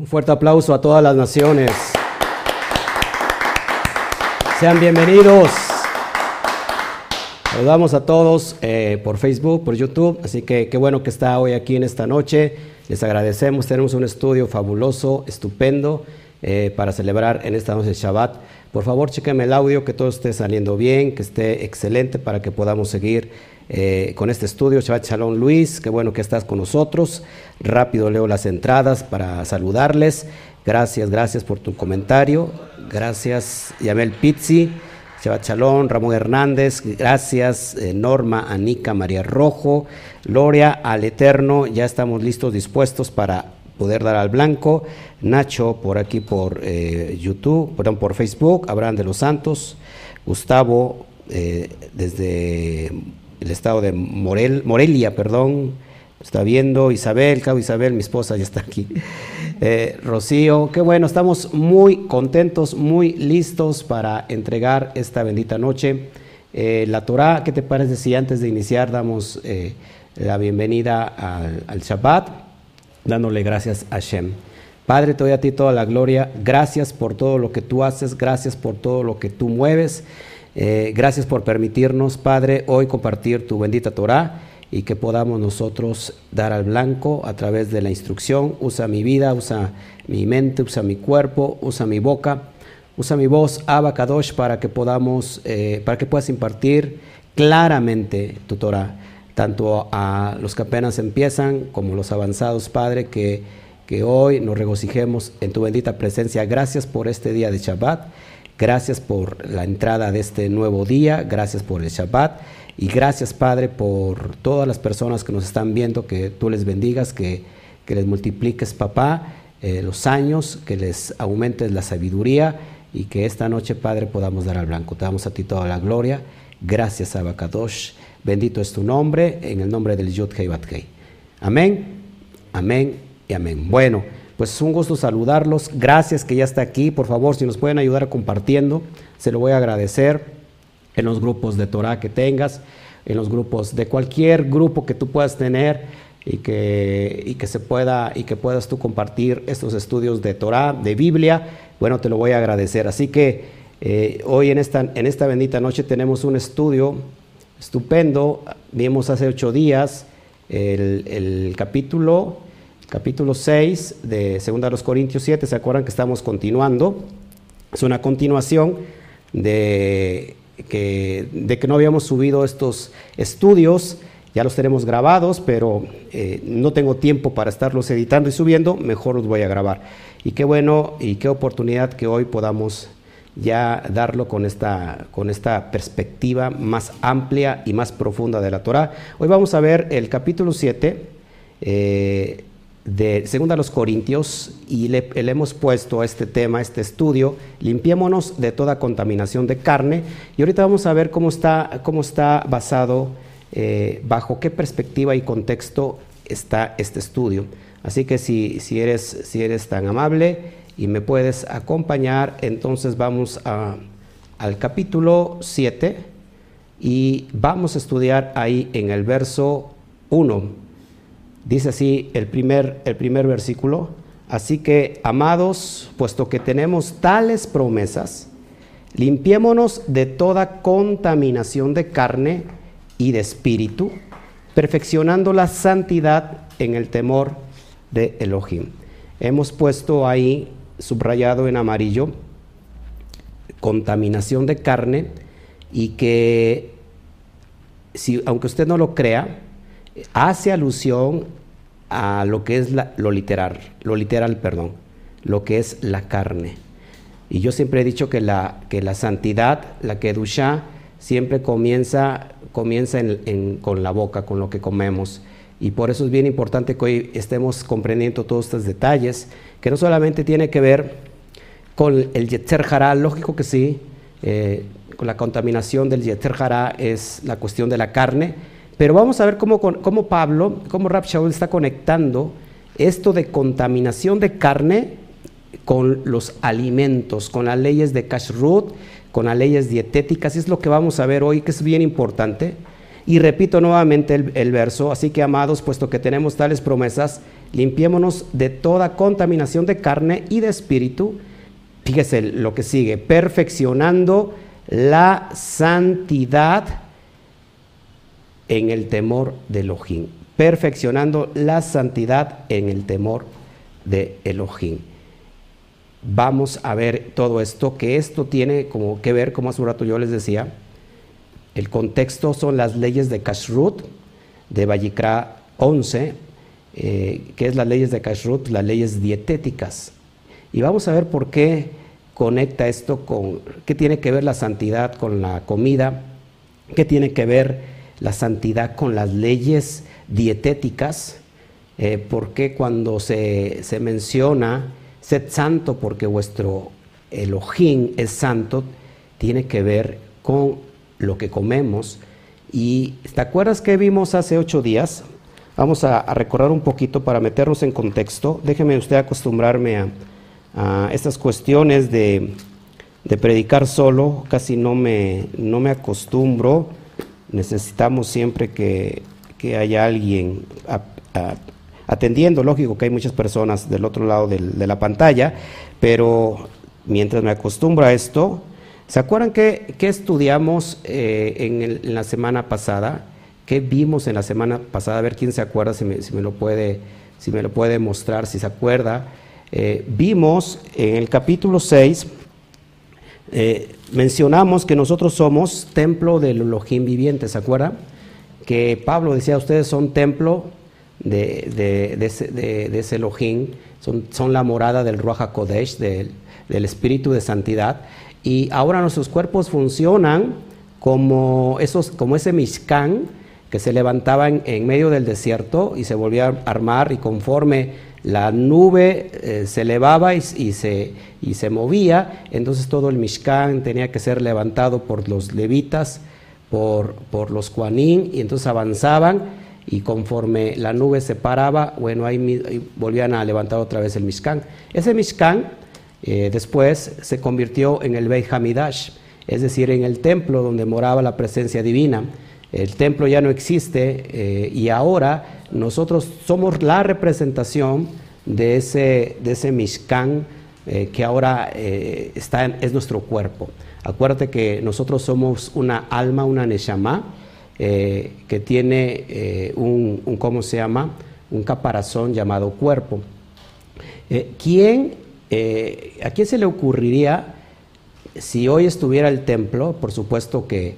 Un fuerte aplauso a todas las naciones. Sean bienvenidos. Saludamos a todos eh, por Facebook, por YouTube, así que qué bueno que está hoy aquí en esta noche. Les agradecemos, tenemos un estudio fabuloso, estupendo, eh, para celebrar en esta noche de Shabbat. Por favor, chequenme el audio, que todo esté saliendo bien, que esté excelente para que podamos seguir eh, con este estudio. Shabbat Shalom Luis, qué bueno que estás con nosotros. Rápido leo las entradas para saludarles. Gracias, gracias por tu comentario. Gracias, Yamel Pizzi. Shabbat Shalom, Ramón Hernández, gracias, eh, Norma, Anica, María Rojo, Gloria al Eterno, ya estamos listos, dispuestos para poder dar al blanco. Nacho por aquí por eh, YouTube, perdón, por Facebook, Abraham de los Santos, Gustavo desde el estado de Morel, Morelia, perdón, está viendo Isabel, Cabo Isabel, mi esposa ya está aquí. Eh, Rocío, qué bueno, estamos muy contentos, muy listos para entregar esta bendita noche. la Torah, ¿qué te parece si antes de iniciar damos la bienvenida al, Shabbat, dándole gracias a Shem? Padre, te doy a ti toda la gloria. Gracias por todo lo que tú haces, gracias por todo lo que tú mueves. Eh, gracias por permitirnos, Padre, hoy compartir tu bendita Torah y que podamos nosotros dar al blanco a través de la instrucción. Usa mi vida, usa mi mente, usa mi cuerpo, usa mi boca, usa mi voz, Abacadosh, para que podamos, eh, para que puedas impartir claramente tu Torah, tanto a los que apenas empiezan como los avanzados, Padre, que que hoy nos regocijemos en tu bendita presencia. Gracias por este día de Shabbat. Gracias por la entrada de este nuevo día. Gracias por el Shabbat. Y gracias, Padre, por todas las personas que nos están viendo, que tú les bendigas, que, les multipliques, papá, eh, los años, que les aumentes la sabiduría y que esta noche, Padre, podamos dar al blanco. Te damos a ti toda la gloria. Gracias, Abacadosh. Bendito es tu nombre, en el nombre del Yud Hei Amén, amén amén. Bueno, pues es un gusto saludarlos. Gracias que ya está aquí. Por favor, si nos pueden ayudar compartiendo, se lo voy a agradecer en los grupos de Torah que tengas, en los grupos de cualquier grupo que tú puedas tener y que, y que se pueda y que puedas tú compartir estos estudios de Torah, de Biblia. Bueno, te lo voy a agradecer. Así que eh, hoy en esta, en esta bendita noche tenemos un estudio estupendo. Vimos hace ocho días el, el capítulo capítulo 6 de 2 Corintios 7, ¿se acuerdan que estamos continuando? Es una continuación de que, de que no habíamos subido estos estudios, ya los tenemos grabados, pero eh, no tengo tiempo para estarlos editando y subiendo, mejor los voy a grabar. Y qué bueno y qué oportunidad que hoy podamos ya darlo con esta, con esta perspectiva más amplia y más profunda de la Torah. Hoy vamos a ver el capítulo 7, eh, de segunda a los Corintios y le, hemos puesto este tema, este estudio, limpiémonos de toda contaminación de carne. Y ahorita vamos a ver cómo está, cómo está basado, eh, bajo qué perspectiva y contexto está este estudio. Así que si, si, eres, si eres tan amable y me puedes acompañar, entonces vamos a, al capítulo 7 y vamos a estudiar ahí en el verso 1 Dice así el primer, el primer versículo. Así que, amados, puesto que tenemos tales promesas, limpiémonos de toda contaminación de carne y de espíritu, perfeccionando la santidad en el temor de Elohim. Hemos puesto ahí, subrayado en amarillo, contaminación de carne y que, si, aunque usted no lo crea, hace alusión a lo que es lo literal, lo literal, perdón, lo que es la carne. Y yo siempre he dicho que la, que la santidad, la kedusha, siempre comienza, comienza con la boca, con lo que comemos. Y por eso es bien importante que hoy estemos comprendiendo todos estos detalles, que no solamente tiene que ver con el yetzer hará, lógico que sí, eh, con la contaminación del yetzer hará es la cuestión de la carne, pero vamos a ver cómo, Pablo, cómo Rab está conectando esto de contaminación de carne con los alimentos, con las leyes de kashrut, con las leyes dietéticas. Es lo que vamos a ver hoy, que es bien importante. Y repito nuevamente el, el, verso, así que amados, puesto que tenemos tales promesas, limpiémonos de toda contaminación de carne y de espíritu. Fíjese lo que sigue, perfeccionando la santidad en el temor de Elohim. Perfeccionando la santidad en el temor de Elohim. Vamos a ver todo esto, que esto tiene como que ver, como hace un rato yo les decía, el contexto son las leyes de Kashrut, de Vallicra 11, eh, que es las leyes de Kashrut, las leyes dietéticas. Y vamos a ver por qué conecta esto con, qué tiene que ver la santidad con la comida, qué tiene que ver la santidad con las leyes dietéticas, eh, por qué cuando se, se menciona, sed santo porque vuestro Elohim es santo, tiene que ver con lo que comemos. Y ¿te acuerdas que vimos hace ocho días? Vamos a, recordar un poquito para meternos en contexto. Déjeme usted acostumbrarme a, estas cuestiones de, predicar solo. Casi no me, no me acostumbro. Necesitamos siempre que, haya alguien atendiendo. Lógico que hay muchas personas del otro lado de la pantalla, pero mientras me acostumbro a esto, ¿se acuerdan que, estudiamos eh, en la semana pasada? ¿Qué vimos en la semana pasada? A ver quién se acuerda, si me, lo, puede, si me lo puede mostrar, si se acuerda. Eh, vimos en el capítulo 6, eh, mencionamos que nosotros somos templo del Elohim viviente, ¿se acuerda? Que Pablo decía, ustedes son templo de, ese, Elohim, son, la morada del Ruach Kodesh, del, Espíritu de Santidad, y ahora nuestros cuerpos funcionan como, ese Mishkan, que se levantaba en, medio del desierto y se volvía a armar y conforme la nube eh, se elevaba y, se, y se movía, entonces todo el Mishkan tenía que ser levantado por los levitas, por, por los Juanín, y entonces avanzaban y conforme la nube se paraba, bueno, ahí, volvían a levantar otra vez el Mishkan. Ese Mishkan eh, después se convirtió en el Beit Hamidash, es decir, en el templo donde moraba la presencia divina. El templo ya no existe eh, y ahora nosotros somos la representación de ese, de ese Mishkan eh, que ahora eh, está es nuestro cuerpo. Acuérdate que nosotros somos una alma, una Neshama, que tiene un, un, ¿cómo se llama? Un caparazón llamado cuerpo. ¿quién, ¿A quién se le ocurriría, si hoy estuviera el templo, por supuesto que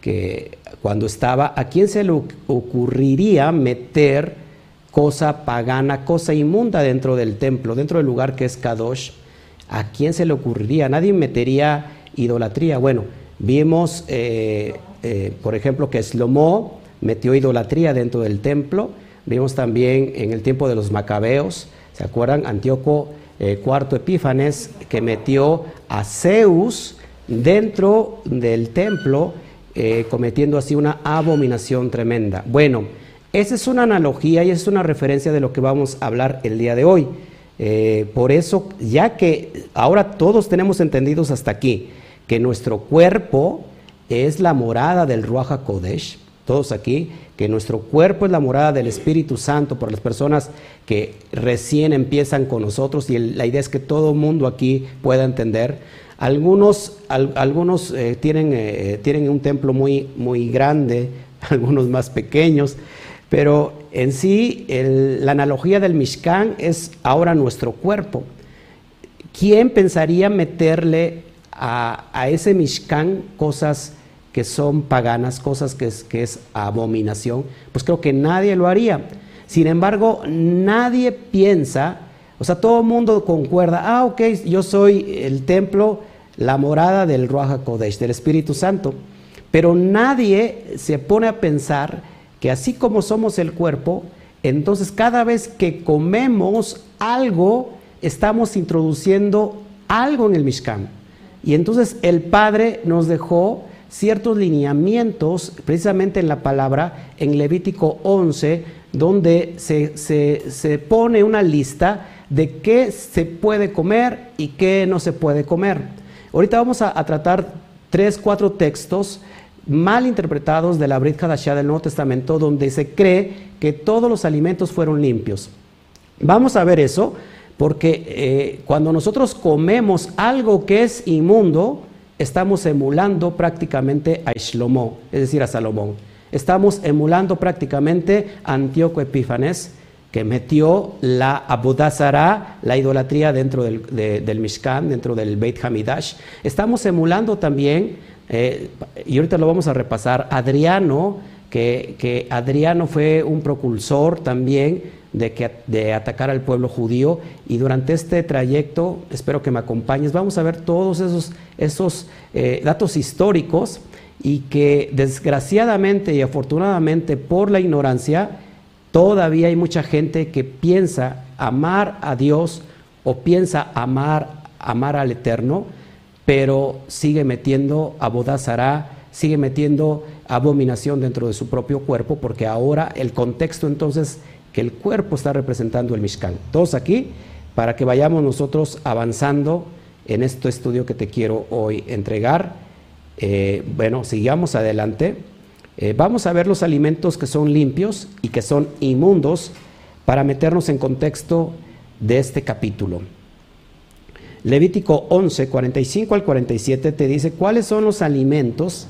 que cuando estaba, ¿a quién se le ocurriría meter cosa pagana, cosa inmunda dentro del templo, dentro del lugar que es Kadosh? ¿A quién se le ocurriría? Nadie metería idolatría. Bueno, vimos, eh, eh, por ejemplo, que Slomo metió idolatría dentro del templo. Vimos también en el tiempo de los macabeos, ¿se acuerdan? Antíoco eh, cuarto Epífanes que metió a Zeus dentro del templo eh, cometiendo así una abominación tremenda. Bueno, esa es una analogía y es una referencia de lo que vamos a hablar el día de hoy. Eh, por eso, ya que ahora todos tenemos entendidos hasta aquí que nuestro cuerpo es la morada del Ruach Kodesh, todos aquí, que nuestro cuerpo es la morada del Espíritu Santo por las personas que recién empiezan con nosotros y la idea es que todo mundo aquí pueda entender. Algunos, algunos eh, tienen, eh, tienen un templo muy, muy grande, algunos más pequeños, pero en sí la analogía del Mishkan es ahora nuestro cuerpo. ¿Quién pensaría meterle a, ese Mishkan cosas que son paganas, cosas que es, que es abominación? Pues creo que nadie lo haría. Sin embargo, nadie piensa, o sea, todo el mundo concuerda, ah, ok, yo soy el templo la morada del Ruach Kodesh, del Espíritu Santo. Pero nadie se pone a pensar que así como somos el cuerpo, entonces cada vez que comemos algo, estamos introduciendo algo en el Mishkan. Y entonces el Padre nos dejó ciertos lineamientos, precisamente en la palabra, en Levítico 11, donde se, se pone una lista de qué se puede comer y qué no se puede comer. Ahorita vamos a, tratar tres, cuatro textos mal interpretados de la Brit Hadashah del Nuevo Testamento, donde se cree que todos los alimentos fueron limpios. Vamos a ver eso, porque eh, cuando nosotros comemos algo que es inmundo, estamos emulando prácticamente a Shlomo, es decir, a Salomón. Estamos emulando prácticamente a Antíoco Epífanes, que metió la Abudazara, la idolatría dentro del, Mishkan, dentro del Beit Hamidash. Estamos emulando también, eh, y ahorita lo vamos a repasar, Adriano, que, que Adriano fue un propulsor también de, que, de atacar al pueblo judío, y durante este trayecto, espero que me acompañes, vamos a ver todos esos, esos eh, datos históricos y que desgraciadamente y afortunadamente por la ignorancia, Todavía hay mucha gente que piensa amar a Dios o piensa amar, amar al Eterno, pero sigue metiendo abodazará, sigue metiendo abominación dentro de su propio cuerpo, porque ahora el contexto entonces que el cuerpo está representando el Mishkan. Todos aquí, para que vayamos nosotros avanzando en este estudio que te quiero hoy entregar. Eh, bueno, sigamos adelante. Eh, vamos a ver los alimentos que son limpios y que son inmundos para meternos en contexto de este capítulo. Levítico 11, 45 al 47 te dice cuáles son los alimentos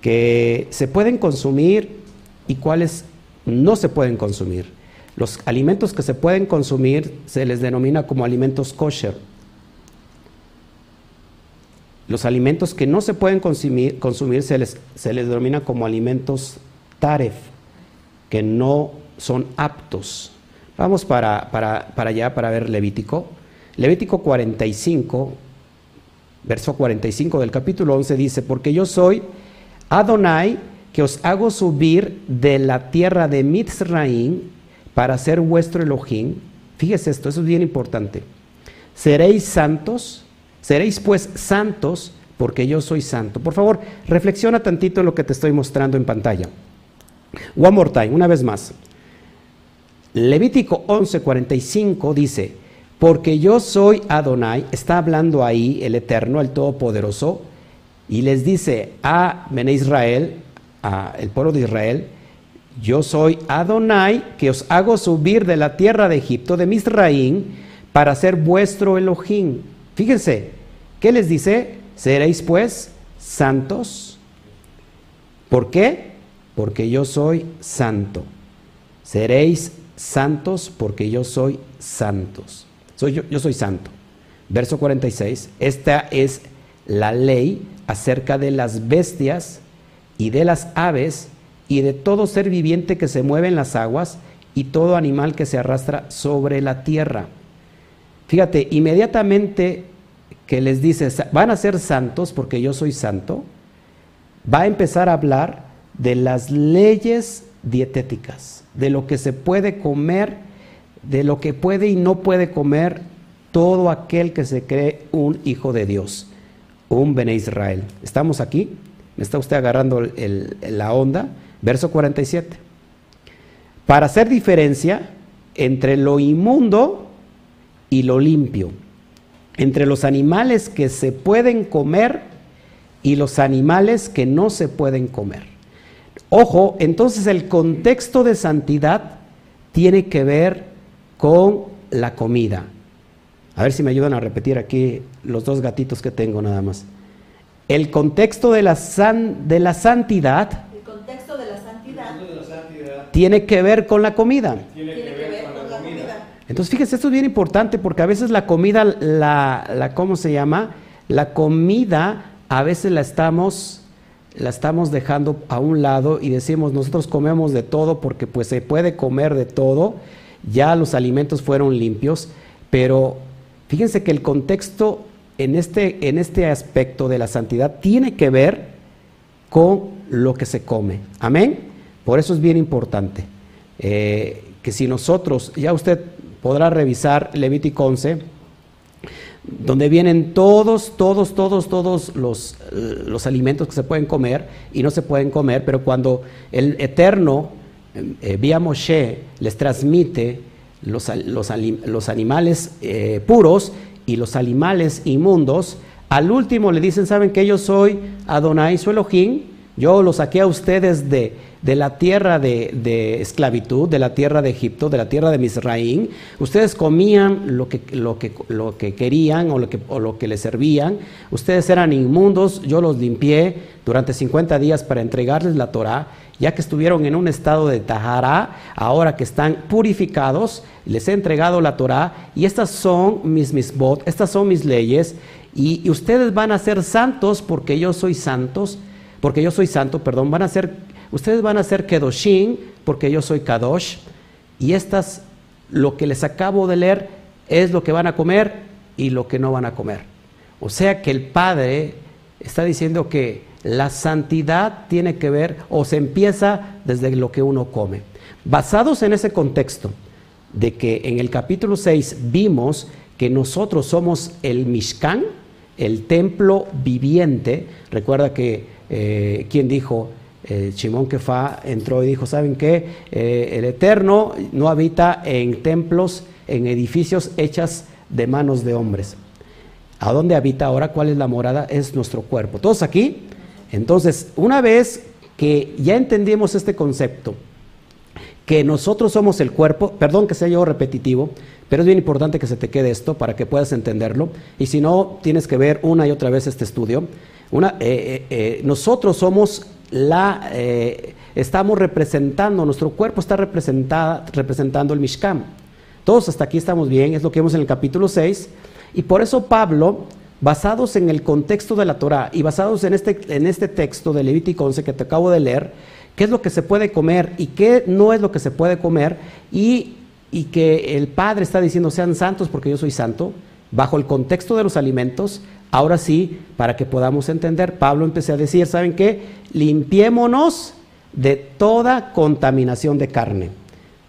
que se pueden consumir y cuáles no se pueden consumir. Los alimentos que se pueden consumir se les denomina como alimentos kosher los alimentos que no se pueden consumir, se, les, se les denomina como alimentos taref, que no son aptos. Vamos para, para, para allá para ver Levítico. Levítico 45, verso 45 del capítulo 11 dice, porque yo soy Adonai, que os hago subir de la tierra de Mitzraim para ser vuestro Elohim. Fíjese esto, eso es bien importante. Seréis santos Seréis pues santos porque yo soy santo. Por favor, reflexiona tantito en lo que te estoy mostrando en pantalla. One more time, una vez más. Levítico 11:45 dice, porque yo soy Adonai, está hablando ahí el Eterno, el Todopoderoso, y les dice a Bene Israel, a el pueblo de Israel, yo soy Adonai, que os hago subir de la tierra de Egipto, de Misraín, para ser vuestro Elohim. Fíjense, ¿qué les dice? Seréis pues santos. ¿Por qué? Porque yo soy santo. Seréis santos porque yo soy santos. Soy yo, yo soy santo. Verso 46. Esta es la ley acerca de las bestias y de las aves y de todo ser viviente que se mueve en las aguas y todo animal que se arrastra sobre la tierra Fíjate, inmediatamente que les dice, van a ser santos porque yo soy santo, va a empezar a hablar de las leyes dietéticas, de lo que se puede comer, de lo que puede y no puede comer todo aquel que se cree un hijo de Dios, un Bene Israel. ¿Estamos aquí? ¿Me está usted agarrando la onda? Verso 47. Para hacer diferencia entre lo inmundo y lo limpio, entre los animales que se pueden comer y los animales que no se pueden comer. Ojo, entonces el contexto de santidad tiene que ver con la comida. A ver si me ayudan a repetir aquí los dos gatitos que tengo nada más. El contexto de la, de la santidad, tiene que ver con la comida. Entonces, fíjense, esto es bien importante porque a veces la comida, la, ¿cómo se llama? La comida a veces la estamos, la estamos dejando a un lado y decimos, nosotros comemos de todo porque pues se puede comer de todo, ya los alimentos fueron limpios, pero fíjense que el contexto en este, en este aspecto de la santidad tiene que ver con lo que se come. Amén. Por eso es bien importante. Eh, que si nosotros, ya usted podrá revisar Levítico 11, donde vienen todos, todos, todos, todos los, eh, los, alimentos que se pueden comer y no se pueden comer, pero cuando el Eterno, eh, vía Moshe, les transmite los, los, animales eh, puros y los animales inmundos, al último le dicen, ¿saben que yo soy Adonai, su Elohim? Yo los saqué a ustedes de, de la tierra de, esclavitud, de la tierra de Egipto, de la tierra de Misraín. Ustedes comían lo que, lo que, lo que querían o lo que, o lo que les servían. Ustedes eran inmundos, yo los limpié durante 50 días para entregarles la Torah. Ya que estuvieron en un estado de Tahara, ahora que están purificados, les he entregado la Torah y estas son mis misbot, estas son mis leyes y ustedes van a ser santos porque yo soy santos porque yo soy santo, perdón, van a ser, ustedes van a ser Kedoshin, porque yo soy Kadosh, y estas, lo que les acabo de leer, es lo que van a comer y lo que no van a comer. O sea que el Padre está diciendo que la santidad tiene que ver o se empieza desde lo que uno come. Basados en ese contexto de que en el capítulo 6 vimos que nosotros somos el Mishkan, el templo viviente, recuerda que eh, quien dijo, eh, Shimon Kefa entró y dijo, ¿saben qué? Eh, el Eterno no habita en templos, en edificios hechas de manos de hombres. ¿A dónde habita ahora? ¿Cuál es la morada? Es nuestro cuerpo. ¿Todos aquí? Entonces, una vez que ya entendimos este concepto, que nosotros somos el cuerpo, perdón que sea yo repetitivo, pero es bien importante que se te quede esto para que puedas entenderlo, y si no, tienes que ver una y otra vez este estudio. Eh, eh, eh, nosotros somos la, estamos representando, nuestro cuerpo está representando el Mishkan. Todos hasta aquí estamos bien, es lo que vemos en el capítulo 6, y por eso Pablo, basados en el contexto de la Torah y basados en este, en este texto de Levítico 11 que te acabo de leer, qué es lo que se puede comer y qué no es lo que se puede comer, y, y que el Padre está diciendo sean santos porque yo soy santo, bajo el contexto de los alimentos, Ahora sí, para que podamos entender, Pablo empecé a decir, ¿saben qué? Limpiémonos de toda contaminación de carne.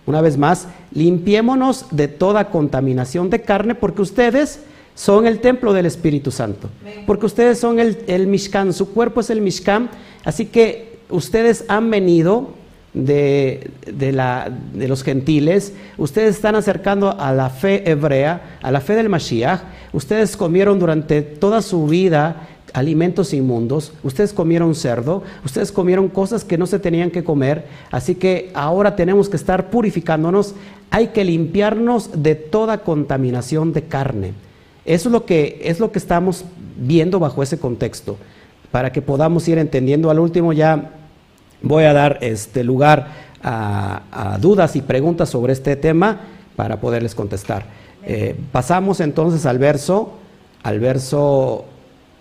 Una vez más, limpiémonos de toda contaminación de carne porque ustedes son el templo del Espíritu Santo. Porque ustedes son el, el Mishkan, su cuerpo es el Mishkan. Así que ustedes han venido de, la, de, los gentiles, ustedes están acercando a la fe hebrea, a la fe del Mashiach, ustedes comieron durante toda su vida alimentos inmundos, ustedes comieron cerdo, ustedes comieron cosas que no se tenían que comer, así que ahora tenemos que estar purificándonos, hay que limpiarnos de toda contaminación de carne. Eso es lo que, es lo que estamos viendo bajo ese contexto, para que podamos ir entendiendo. Al último ya voy a dar este lugar a, dudas y preguntas sobre este tema para poderles contestar. Eh, pasamos entonces al verso, al verso,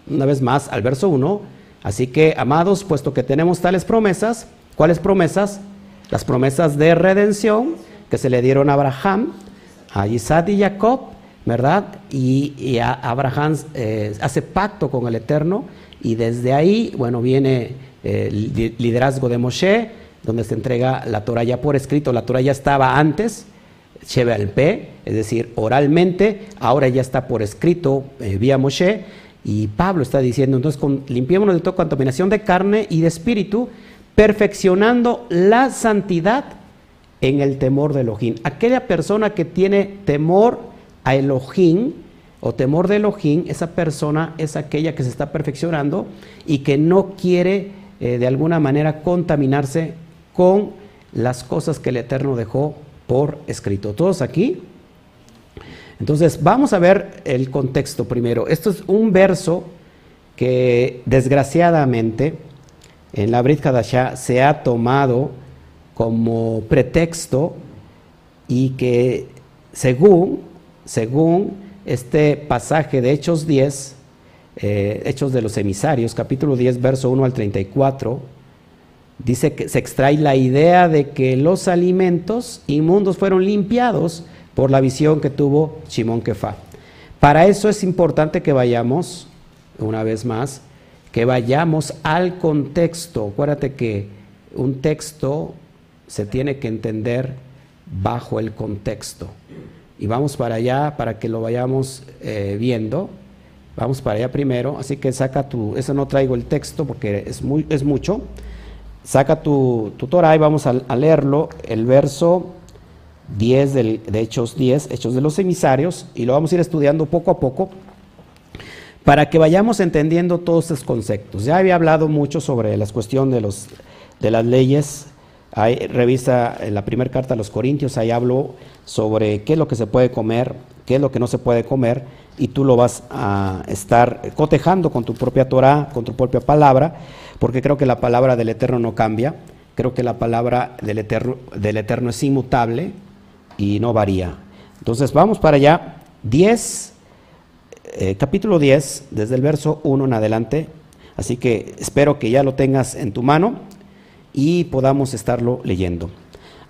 una vez más, al verso 1. Así que, amados, puesto que tenemos tales promesas, ¿cuáles promesas? Las promesas de redención que se le dieron a Abraham, a Isaac y Jacob, ¿verdad? Y, Abraham eh, hace pacto con el Eterno y desde ahí, bueno, viene el liderazgo de Moshe, donde se entrega la Torah ya por escrito. La Torah ya estaba antes, al P, es decir, oralmente, ahora ya está por escrito eh, vía Moshe. Y Pablo está diciendo, entonces con, limpiémonos de toda contaminación de carne y de espíritu, perfeccionando la santidad en el temor de Elohim. Aquella persona que tiene temor a Elohim o temor de Elohim, esa persona es aquella que se está perfeccionando y que no quiere eh, de alguna manera contaminarse con las cosas que el Eterno dejó por escrito. ¿Todos aquí? Entonces, vamos a ver el contexto primero. Esto es un verso que desgraciadamente en la Brit Hadashah se ha tomado como pretexto y que según, según este pasaje de Hechos 10, eh, Hechos de los Emisarios, capítulo 10, verso 1 al 34, dice que se extrae la idea de que los alimentos inmundos fueron limpiados por la visión que tuvo Shimon Kefa. Para eso es importante que vayamos, una vez más, que vayamos al contexto. Acuérdate que un texto se tiene que entender bajo el contexto. Y vamos para allá para que lo vayamos eh, viendo. Vamos para allá primero, así que saca tu, eso no traigo el texto porque es, muy, es mucho. Saca tu, tu Torah y vamos a, leerlo, el verso 10 del, de Hechos 10, Hechos de los emisarios, y lo vamos a ir estudiando poco a poco para que vayamos entendiendo todos estos conceptos. Ya había hablado mucho sobre la cuestión de, los, de las leyes. Hay, revisa en la primera carta a los Corintios, ahí hablo sobre qué es lo que se puede comer, qué es lo que no se puede comer, y tú lo vas a estar cotejando con tu propia Torah, con tu propia palabra, porque creo que la palabra del Eterno no cambia, creo que la palabra del Eterno, del eterno es inmutable y no varía. Entonces vamos para allá, 10, eh, capítulo 10, desde el verso 1 en adelante, así que espero que ya lo tengas en tu mano y podamos estarlo leyendo.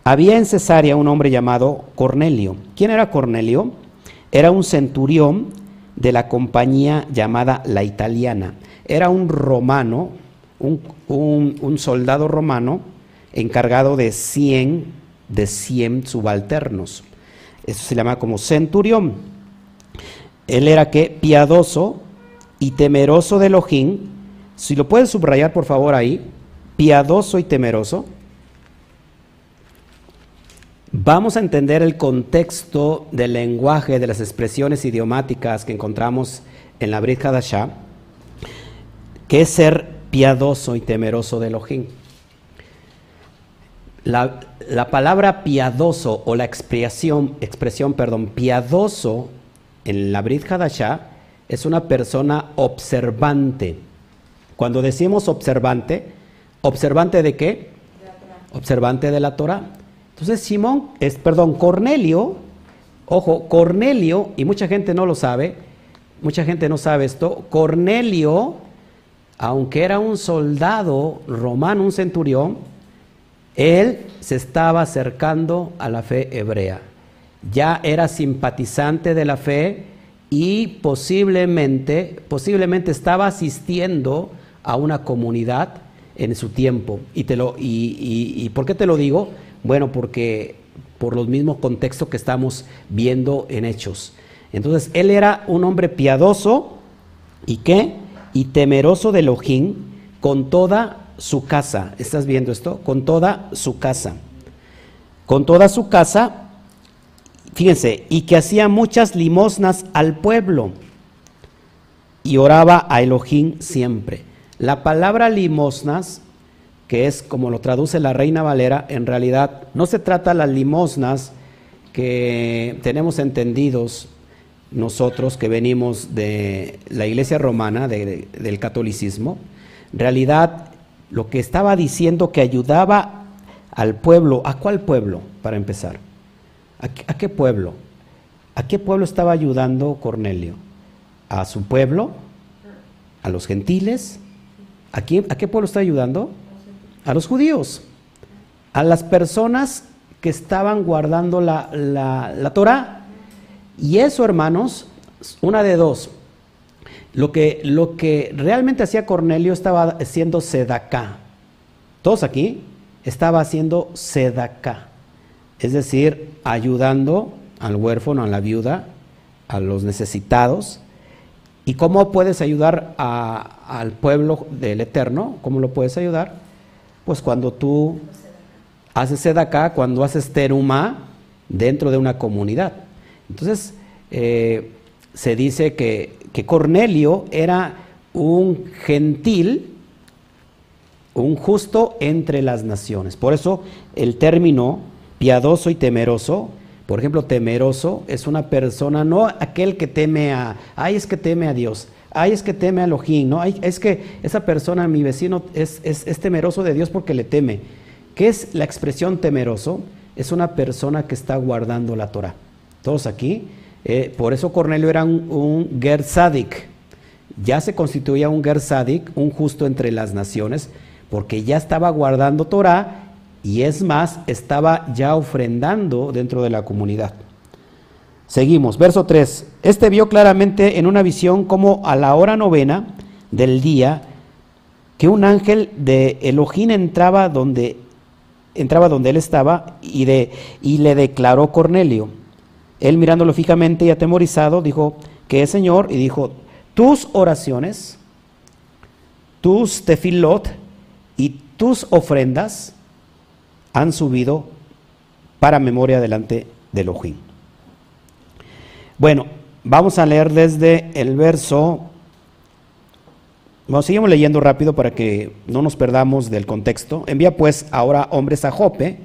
Había en Cesarea un hombre llamado Cornelio. ¿Quién era Cornelio? Era un centurión de la compañía llamada La Italiana. Era un romano, un, soldado romano encargado de 100, de 100 subalternos. Eso se llama como centurión. Él era que piadoso y temeroso de Elohim. Si lo puedes subrayar por favor ahí, piadoso y temeroso Vamos a entender el contexto del lenguaje, de las expresiones idiomáticas que encontramos en la Brit Hadashah, que es ser piadoso y temeroso de Elohim. La, palabra piadoso o la expresión, expresión perdón, piadoso en la Brit Hadashah es una persona observante. Cuando decimos observante, ¿observante de qué? observante de la Torah. Entonces Simón, es, perdón, Cornelio, ojo, Cornelio, y mucha gente no lo sabe, mucha gente no sabe esto, Cornelio, aunque era un soldado romano, un centurión, él se estaba acercando a la fe hebrea. Ya era simpatizante de la fe y posiblemente, posiblemente estaba asistiendo a una comunidad en su tiempo. Y, te lo, y, y ¿por qué te lo digo? Bueno, porque por los mismos contextos que estamos viendo en Hechos. Entonces, él era un hombre piadoso y qué? Y temeroso de Elohim con toda su casa. ¿Estás viendo esto? Con toda su casa. Con toda su casa, fíjense, y que hacía muchas limosnas al pueblo y oraba a Elohim siempre. La palabra limosnas que es como lo traduce la Reina Valera, en realidad no se trata de las limosnas que tenemos entendidos nosotros que venimos de la iglesia romana, del catolicismo. En realidad, lo que estaba diciendo que ayudaba al pueblo, ¿a cuál pueblo, para empezar? ¿A, qué pueblo? ¿A qué pueblo estaba ayudando Cornelio? ¿A su pueblo? ¿A los gentiles? ¿A, ¿A qué pueblo está ayudando? a los judíos, a las personas que estaban guardando la, la, Torah. Y eso, hermanos, una de dos. Lo que, lo que realmente hacía Cornelio estaba haciendo sedacá. Todos aquí estaba haciendo sedacá. Es decir, ayudando al huérfano, a la viuda, a los necesitados. ¿Y cómo puedes ayudar al pueblo del Eterno? ¿Cómo lo puedes ayudar? Pues cuando tú haces acá, cuando haces teruma dentro de una comunidad. Entonces, eh, se dice que, que Cornelio era un gentil, un justo entre las naciones. Por eso el término piadoso y temeroso, por ejemplo, temeroso es una persona, no aquel que teme a, ay, es que teme a Dios, Ay, es que teme a Elohim, ¿no? es que esa persona, mi vecino, es, temeroso de Dios porque le teme. ¿Qué es la expresión temeroso? Es una persona que está guardando la Torah. Todos aquí. Eh, por eso Cornelio era un, un. Ya se constituía un Gersadik, un justo entre las naciones, porque ya estaba guardando Torah y es más, estaba ya ofrendando dentro de la comunidad. Seguimos, verso 3. Este vio claramente en una visión como a la hora novena del día que un ángel de Elohim entraba donde entraba donde él estaba y, de, y le declaró Cornelio. Él mirándolo fijamente y atemorizado dijo, ¿qué es Señor? Y dijo, tus oraciones, tus tefilot y tus ofrendas han subido para memoria delante de Elohim. Bueno, vamos a leer desde el verso Vamos, seguimos leyendo rápido para que no nos perdamos del contexto. Envía pues ahora hombres a Jope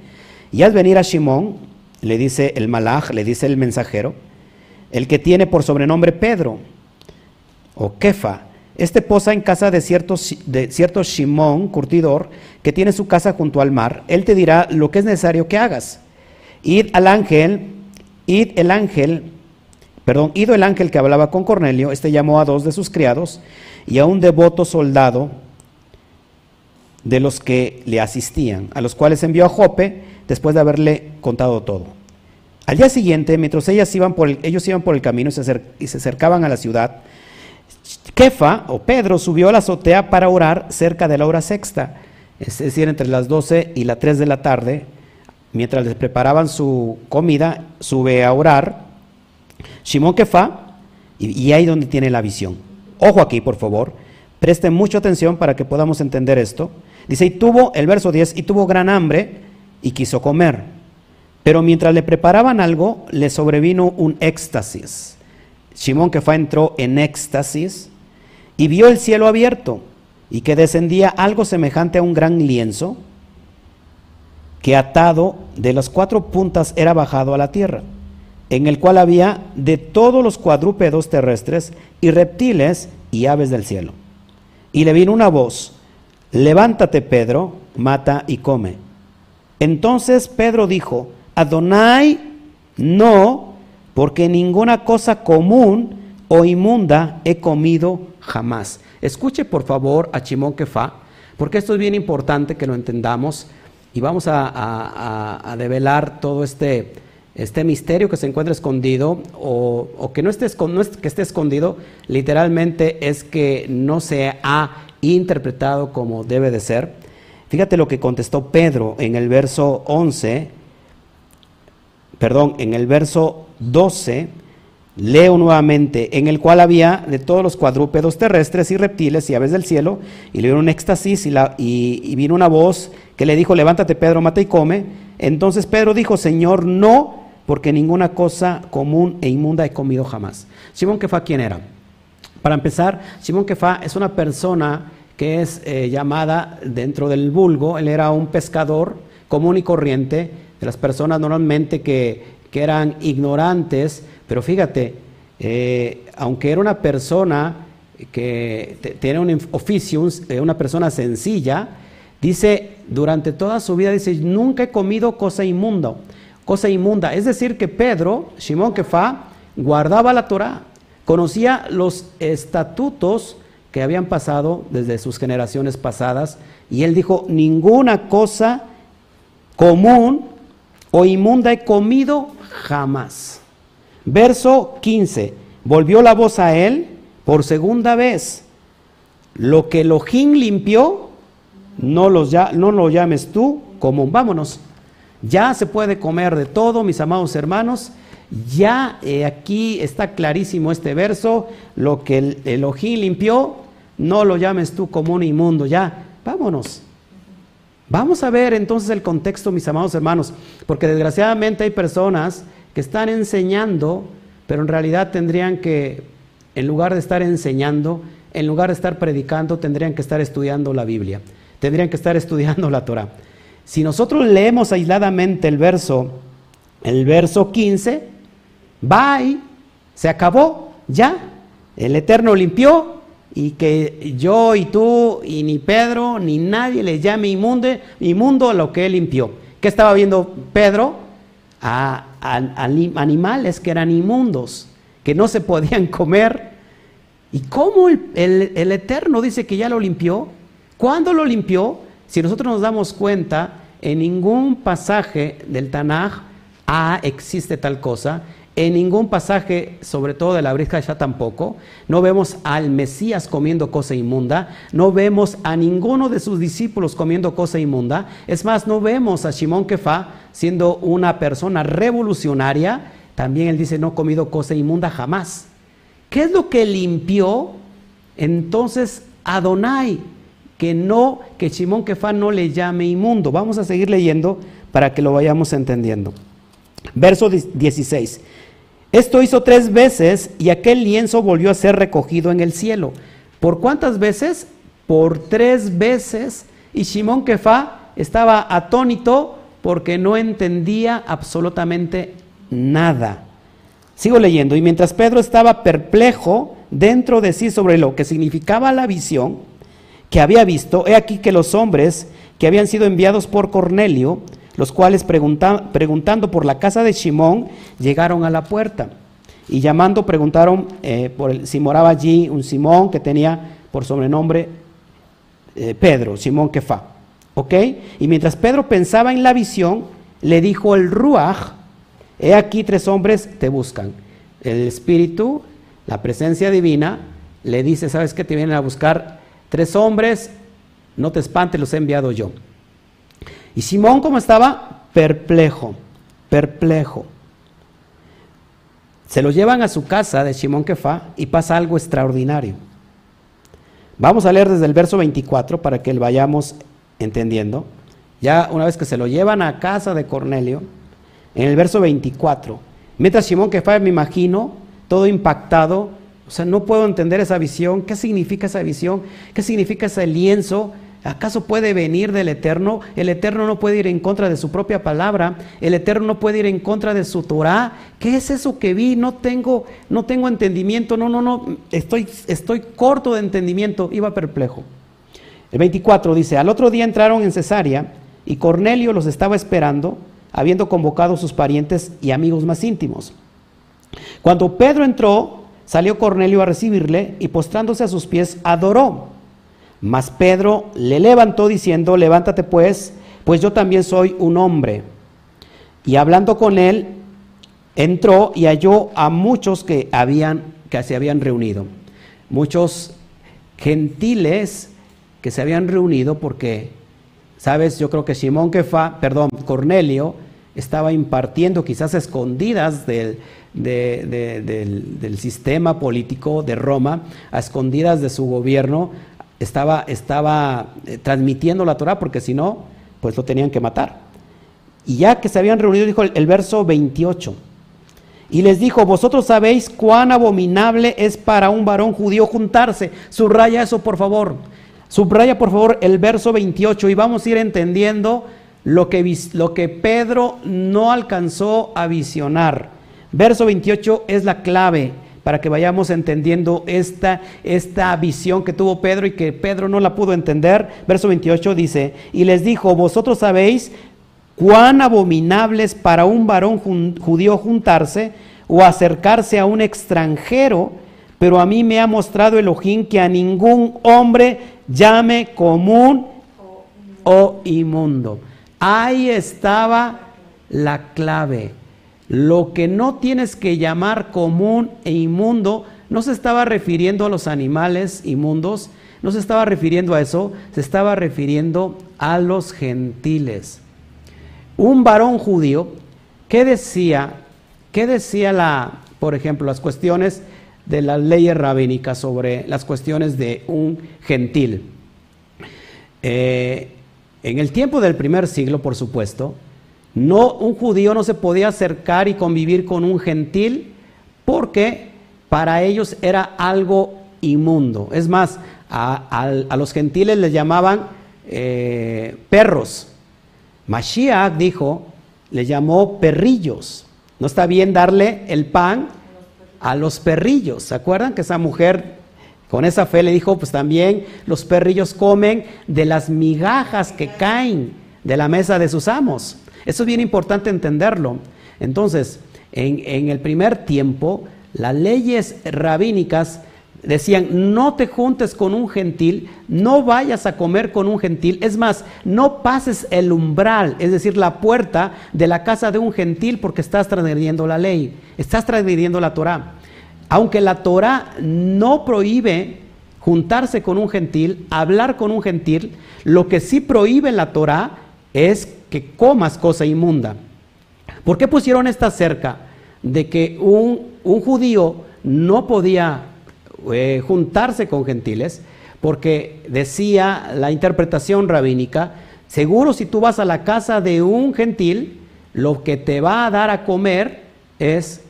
y al venir a Shimón, le dice el malaj, le dice el mensajero, el que tiene por sobrenombre Pedro o Kefa. Este posa en casa de cierto, de cierto Shimón, curtidor, que tiene su casa junto al mar. Él te dirá lo que es necesario que hagas. Id al ángel, id el ángel, perdón, ido el ángel que hablaba con Cornelio, este llamó a dos de sus criados y a un devoto soldado de los que le asistían, a los cuales envió a Jope después de haberle contado todo. Al día siguiente, mientras ellas iban por el, ellos iban por el camino y se, y se acercaban a la ciudad, Kefa o Pedro subió a la azotea para orar cerca de la hora sexta, es decir, entre las 12 y las 3 de la tarde, mientras les preparaban su comida, sube a orar. Simón Kefa, y, y ahí donde tiene la visión. Ojo aquí, por favor. Presten mucha atención para que podamos entender esto. Dice, y tuvo, el verso 10, y tuvo gran hambre y quiso comer. Pero mientras le preparaban algo, le sobrevino un éxtasis. Simón Kefa entró en éxtasis y vio el cielo abierto y que descendía algo semejante a un gran lienzo que atado de las cuatro puntas era bajado a la tierra, en el cual había de todos los cuadrúpedos terrestres y reptiles y aves del cielo. Y le vino una voz, levántate Pedro, mata y come. Entonces Pedro dijo, Adonai, no, porque ninguna cosa común o inmunda he comido jamás. Escuche por favor a Chimón Kefa, porque esto es bien importante que lo entendamos y vamos a, develar todo este, este misterio que se encuentra escondido o, que no esté, no es que esté escondido, literalmente es que no se ha interpretado como debe de ser. Fíjate lo que contestó Pedro en el verso 11, perdón, en el verso 12 Leo nuevamente, en el cual había de todos los cuadrúpedos terrestres y reptiles y aves del cielo, y le dio un éxtasis y, vino una voz que le dijo, levántate Pedro, mata y come. Entonces Pedro dijo, Señor, no, porque ninguna cosa común e inmunda he comido jamás. Simón Kefa, ¿quién era? Para empezar, Simón Kefa es una persona que es eh, llamada dentro del vulgo, él era un pescador común y corriente, de las personas normalmente que, que eran ignorantes, pero fíjate, eh, aunque era una persona que tiene un oficio, eh, una persona sencilla, dice, durante toda su vida, dice, nunca he comido cosa inmunda, cosa inmunda. Es decir, que Pedro, Simón Kefa, guardaba la Torah, conocía los estatutos que habían pasado desde sus generaciones pasadas, y él dijo, ninguna cosa común o inmunda he comido jamás. Verso 15. Volvió la voz a él por segunda vez. Lo que Elohim limpió, no, no lo llames tú como vámonos. Ya se puede comer de todo, mis amados hermanos. Ya eh, aquí está clarísimo este verso. Lo que el Elohim limpió, no lo llames tú como un inmundo. Ya, vámonos. Vamos a ver entonces el contexto, mis amados hermanos, porque desgraciadamente hay personas que están enseñando, pero en realidad tendrían que, en lugar de estar enseñando, en lugar de estar predicando, tendrían que estar estudiando la Biblia, tendrían que estar estudiando la Torah. Si nosotros leemos aisladamente el verso, el verso 15, bye, se acabó, ya, el Eterno limpió y que yo y tú y ni Pedro ni nadie le llame inmundo, inmundo lo que él limpió. ¿Qué estaba viendo Pedro? a, animales que eran inmundos, que no se podían comer. ¿Y cómo el, el, Eterno dice que ya lo limpió? ¿Cuándo lo limpió? Si nosotros nos damos cuenta, en ningún pasaje del Tanaj ah, existe tal cosa. En ningún pasaje, sobre todo de la Brisca ya tampoco, no vemos al Mesías comiendo cosa inmunda, no vemos a ninguno de sus discípulos comiendo cosa inmunda. Es más, no vemos a Shimon Kefa siendo una persona revolucionaria. También él dice, no he comido cosa inmunda jamás. ¿Qué es lo que limpió entonces Adonai? Que no, que Shimon Kefa no le llame inmundo. Vamos a seguir leyendo para que lo vayamos entendiendo. Verso 16. Esto hizo tres veces y aquel lienzo volvió a ser recogido en el cielo. ¿Por cuántas veces? por tres veces y Simón Kefa estaba atónito porque no entendía absolutamente nada. Sigo leyendo, y mientras Pedro estaba perplejo dentro de sí sobre lo que significaba la visión que había visto, he aquí que los hombres que habían sido enviados por Cornelio, los cuales preguntando por la casa de Simón, llegaron a la puerta. Y llamando preguntaron eh, por si moraba allí un Simón que tenía por sobrenombre eh, Pedro, Simón Kefa. ¿Ok? Y mientras Pedro pensaba en la visión, le dijo el Ruach, he aquí tres hombres te buscan. El Espíritu, la presencia divina, le dice, ¿sabes qué? Te vienen a buscar tres hombres, no te espantes, los he enviado yo. Y Simón, ¿cómo estaba? Perplejo, perplejo. Se lo llevan a su casa de Simón Kefa y pasa algo extraordinario. Vamos a leer desde el verso 24 para que lo vayamos entendiendo. Ya una vez que se lo llevan a casa de Cornelio, en el verso 24, mientras Simón Kefa, me imagino, todo impactado, o sea, no puedo entender esa visión, ¿qué significa esa visión? ¿Qué significa ese lienzo? ¿Acaso puede venir del Eterno? El Eterno no puede ir en contra de su propia palabra. El Eterno no puede ir en contra de su Torah. ¿Qué es eso que vi? No tengo, no tengo entendimiento. No, no, no. Estoy, estoy corto de entendimiento. Iba perplejo. El 24 dice, al otro día entraron en Cesarea y Cornelio los estaba esperando, habiendo convocado a sus parientes y amigos más íntimos. Cuando Pedro entró, salió Cornelio a recibirle y postrándose a sus pies adoró. Mas Pedro le levantó diciendo, levántate pues, pues yo también soy un hombre. Y hablando con él, entró y halló a muchos que, habían, que se habían reunido. Muchos gentiles que se habían reunido porque, sabes, yo creo que Simón Kefa, perdón, Cornelio, estaba impartiendo quizás escondidas del, del, sistema político de Roma, a escondidas de su gobierno, estaba, estaba eh, transmitiendo la Torah, porque si no, pues lo tenían que matar. Y ya que se habían reunido, dijo el, el verso 28, y les dijo, vosotros sabéis cuán abominable es para un varón judío juntarse. Subraya eso, por favor. Subraya, por favor, el verso 28 y vamos a ir entendiendo lo que, lo que Pedro no alcanzó a visionar. Verso 28 es la clave para que vayamos entendiendo esta, esta visión que tuvo Pedro y que Pedro no la pudo entender. Verso 28 dice, y les dijo, vosotros sabéis cuán abominable es para un varón judío juntarse o acercarse a un extranjero, pero a mí me ha mostrado Elohim que a ningún hombre llame común o inmundo. Ahí estaba la clave. Lo que no tienes que llamar común e inmundo no se estaba refiriendo a los animales inmundos, no se estaba refiriendo a eso, se estaba refiriendo a los gentiles. Un varón judío, ¿qué decía? ¿Qué decía la, por ejemplo, las cuestiones de las leyes rabínicas sobre las cuestiones de un gentil? Eh, en el tiempo del primer siglo, por supuesto, no, un judío no se podía acercar y convivir con un gentil porque para ellos era algo inmundo. Es más, a, los gentiles les llamaban eh, perros. Mashiach dijo, le llamó perrillos. No está bien darle el pan a los perrillos. ¿Se acuerdan que esa mujer con esa fe le dijo, pues también los perrillos comen de las migajas que caen de la mesa de sus amos? Eso es bien importante entenderlo. Entonces, en, el primer tiempo, las leyes rabínicas decían, no te juntes con un gentil, no vayas a comer con un gentil, es más, no pases el umbral, es decir, la puerta de la casa de un gentil porque estás transgrediendo la ley, estás transgrediendo la Torah. Aunque la Torah no prohíbe juntarse con un gentil, hablar con un gentil, lo que sí prohíbe la Torah es que comas cosa inmunda. ¿Por qué pusieron esta cerca? De que un, judío no podía eh, juntarse con gentiles, porque decía la interpretación rabínica, seguro si tú vas a la casa de un gentil, lo que te va a dar a comer es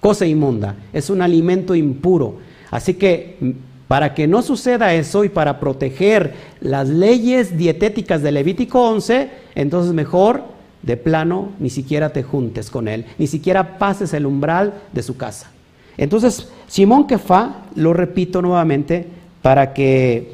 cosa inmunda, es un alimento impuro. Así que Para que no suceda eso y para proteger las leyes dietéticas de Levítico 11, entonces mejor de plano ni siquiera te juntes con él, ni siquiera pases el umbral de su casa. Entonces, Simón Kefa, lo repito nuevamente, para que,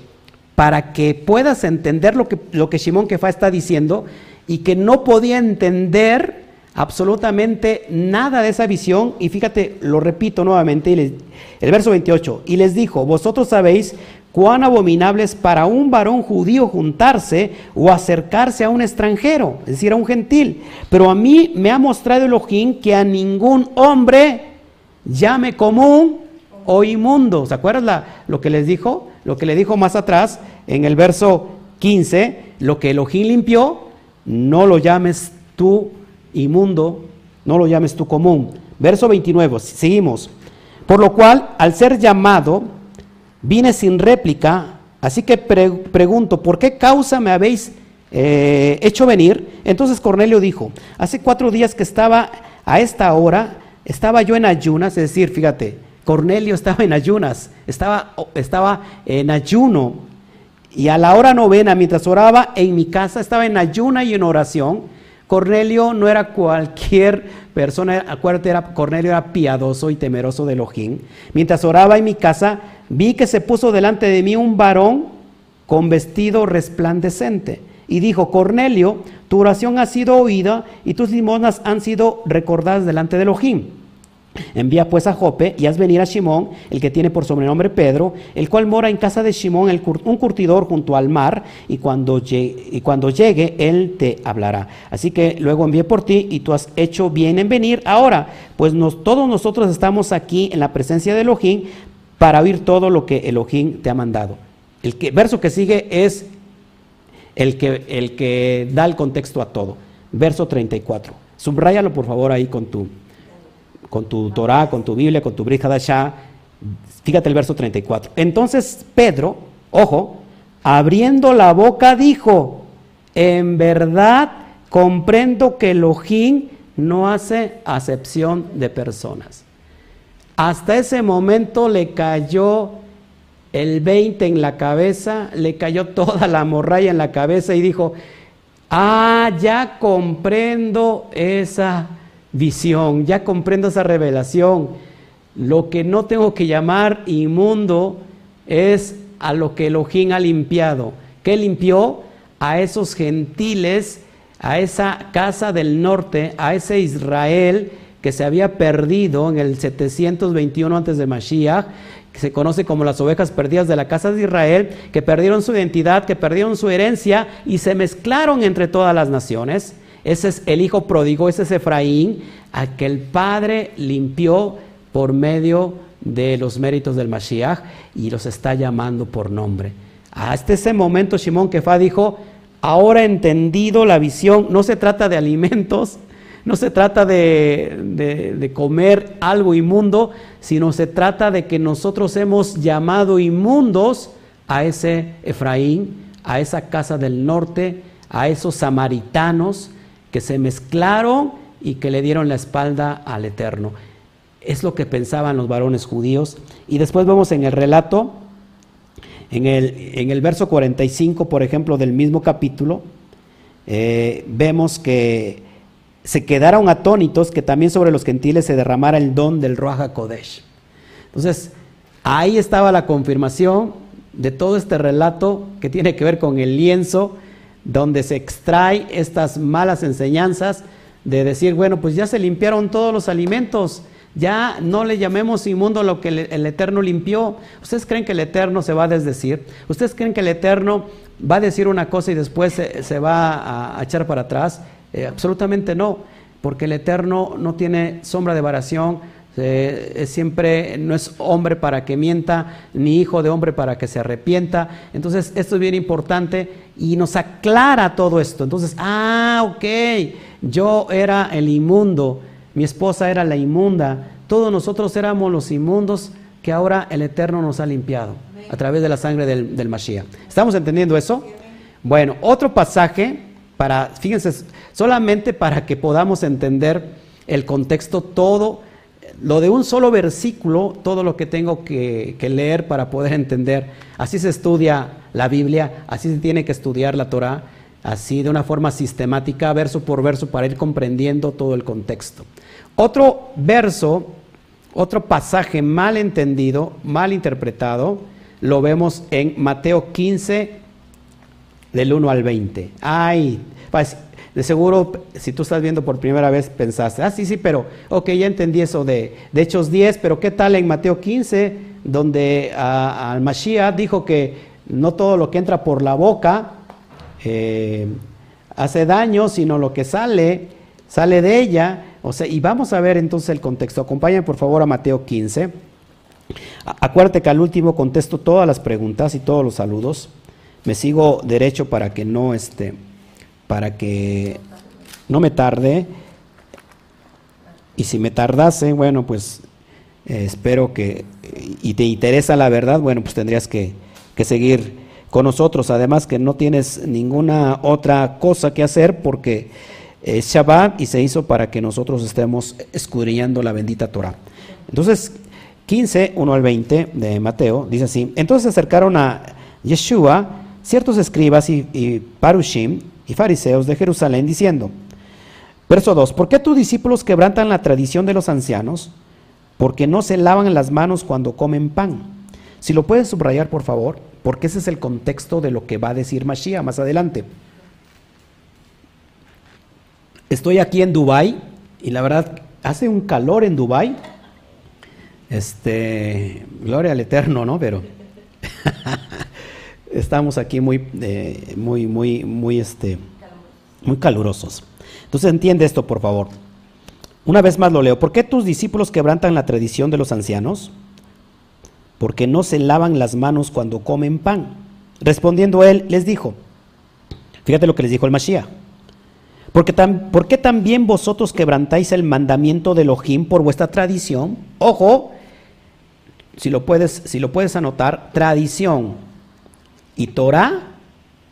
para que puedas entender lo que, lo que Simón Kefa está diciendo y que no podía entender absolutamente nada de esa visión. Y fíjate, lo repito nuevamente, el verso 28, y les dijo, vosotros sabéis cuán abominable es para un varón judío juntarse o acercarse a un extranjero, es decir, a un gentil. Pero a mí me ha mostrado Elohim que a ningún hombre llame común o inmundo. ¿Se acuerdan lo que les dijo? Lo que le dijo más atrás en el verso 15, lo que Elohim limpió, no lo llames tú inmundo, no lo llames tú común. Verso 29, seguimos. Por lo cual, al ser llamado, vine sin réplica, así que pregunto, ¿por qué causa me habéis eh, hecho venir? Entonces Cornelio dijo, hace cuatro días que estaba a esta hora, estaba yo en ayunas, es decir, fíjate, Cornelio estaba en ayunas, estaba, estaba en ayuno, y a la hora novena, mientras oraba en mi casa, estaba en ayuna y en oración. Cornelio no era cualquier persona, acuérdate, era, Cornelio era piadoso y temeroso de Elohim. Mientras oraba en mi casa, vi que se puso delante de mí un varón con vestido resplandecente. Y dijo, Cornelio, tu oración ha sido oída y tus limosnas han sido recordadas delante de Elohim. Envía pues a Jope y haz venir a Simón, el que tiene por sobrenombre Pedro, el cual mora en casa de Simón, un curtidor junto al mar, y cuando, llegue, y cuando llegue, él te hablará. Así que luego envié por ti y tú has hecho bien en venir. Ahora, pues todos nosotros estamos aquí en la presencia de Elohim para oír todo lo que Elohim te ha mandado. El que, verso que sigue es el que, el que da el contexto a todo. Verso 34. Subráyalo por favor ahí con tu con tu Torah, con tu Biblia, con tu Brit Fíjate el verso 34. Entonces Pedro, ojo, abriendo la boca dijo, en verdad comprendo que Elohim no hace acepción de personas. Hasta ese momento le cayó el 20 en la cabeza, le cayó toda la morralla en la cabeza y dijo, ah, ya comprendo esa visión, ya comprendo esa revelación. Lo que no tengo que llamar inmundo es a lo que Elohim ha limpiado. ¿Qué limpió? A esos gentiles, a esa casa del norte, a ese Israel que se había perdido en el 721 antes de Mashiach, que se conoce como las ovejas perdidas de la casa de Israel, que perdieron su identidad, que perdieron su herencia y se mezclaron entre todas las naciones. Ese es el hijo pródigo, ese es Efraín, a que el padre limpió por medio de los méritos del Mashiach y los está llamando por nombre. Hasta ese momento Shimón Kefa dijo, ahora entendido la visión, no se trata de alimentos, no se trata de, de, comer algo inmundo, sino se trata de que nosotros hemos llamado inmundos a ese Efraín, a esa casa del norte, a esos samaritanos, que se mezclaron y que le dieron la espalda al Eterno. Es lo que pensaban los varones judíos. Y después vemos en el relato, en el, en el verso 45, por ejemplo, del mismo capítulo, eh, vemos que se quedaron atónitos que también sobre los gentiles se derramara el don del Roja Kodesh. Entonces, ahí estaba la confirmación de todo este relato que tiene que ver con el lienzo donde se extrae estas malas enseñanzas de decir, bueno, pues ya se limpiaron todos los alimentos, ya no le llamemos inmundo lo que el Eterno limpió. ¿Ustedes creen que el Eterno se va a desdecir? ¿Ustedes creen que el Eterno va a decir una cosa y después se, va a, echar para atrás? Eh, absolutamente no, porque el Eterno no tiene sombra de variación, es siempre no es hombre para que mienta, ni hijo de hombre para que se arrepienta. Entonces, esto es bien importante y nos aclara todo esto. Entonces, ah, ok, yo era el inmundo, mi esposa era la inmunda, todos nosotros éramos los inmundos que ahora el Eterno nos ha limpiado a través de la sangre del, del. ¿Estamos entendiendo eso? Bueno, otro pasaje para, fíjense, solamente para que podamos entender el contexto todo lo de un solo versículo, todo lo que tengo que, leer para poder entender. Así se estudia la Biblia, así se tiene que estudiar la Torah, así de una forma sistemática, verso por verso, para ir comprendiendo todo el contexto. Otro verso, otro pasaje mal entendido, mal interpretado, lo vemos en Mateo 15, del 1 al 20. Ay, pues, de seguro, si tú estás viendo por primera vez, pensaste, ah, sí, sí, pero, ok, ya entendí eso de, de Hechos 10, pero ¿qué tal en Mateo 15, donde al Mashiach dijo que no todo lo que entra por la boca eh, hace daño, sino lo que sale, sale de ella? O sea, y vamos a ver entonces el contexto. Acompáñame por favor a Mateo 15. Acuérdate que al último contesto todas las preguntas y todos los saludos. Me sigo derecho para que no este, para que no me tarde. Y si me tardase, bueno, pues eh, espero que, y te interesa la verdad, bueno, pues tendrías que, que seguir con nosotros. Además que no tienes ninguna otra cosa que hacer porque es Shabbat y se hizo para que nosotros estemos escudriñando la bendita Torah. Entonces, 15, 1 al 20 de Mateo, dice así, entonces se acercaron a Yeshua ciertos escribas y, y parushim y fariseos de Jerusalén diciendo, verso 2, ¿por qué tus discípulos quebrantan la tradición de los ancianos? Porque no se lavan las manos cuando comen pan. Si lo puedes subrayar, por favor, porque ese es el contexto de lo que va a decir Mashiach más adelante. Estoy aquí en Dubai y la verdad hace un calor en Dubai. Este, gloria al Eterno, ¿no? Pero estamos aquí muy, eh, muy, muy, muy, este, muy calurosos. Entonces entiende esto, por favor. Una vez más lo leo. ¿Por qué tus discípulos quebrantan la tradición de los ancianos? Porque no se lavan las manos cuando comen pan. Respondiendo él, les dijo, fíjate lo que les dijo el Mashiach. Porque ¿Por qué también vosotros quebrantáis el mandamiento de Elohim por vuestra tradición? Ojo, si lo puedes, si lo puedes anotar, tradición y Torah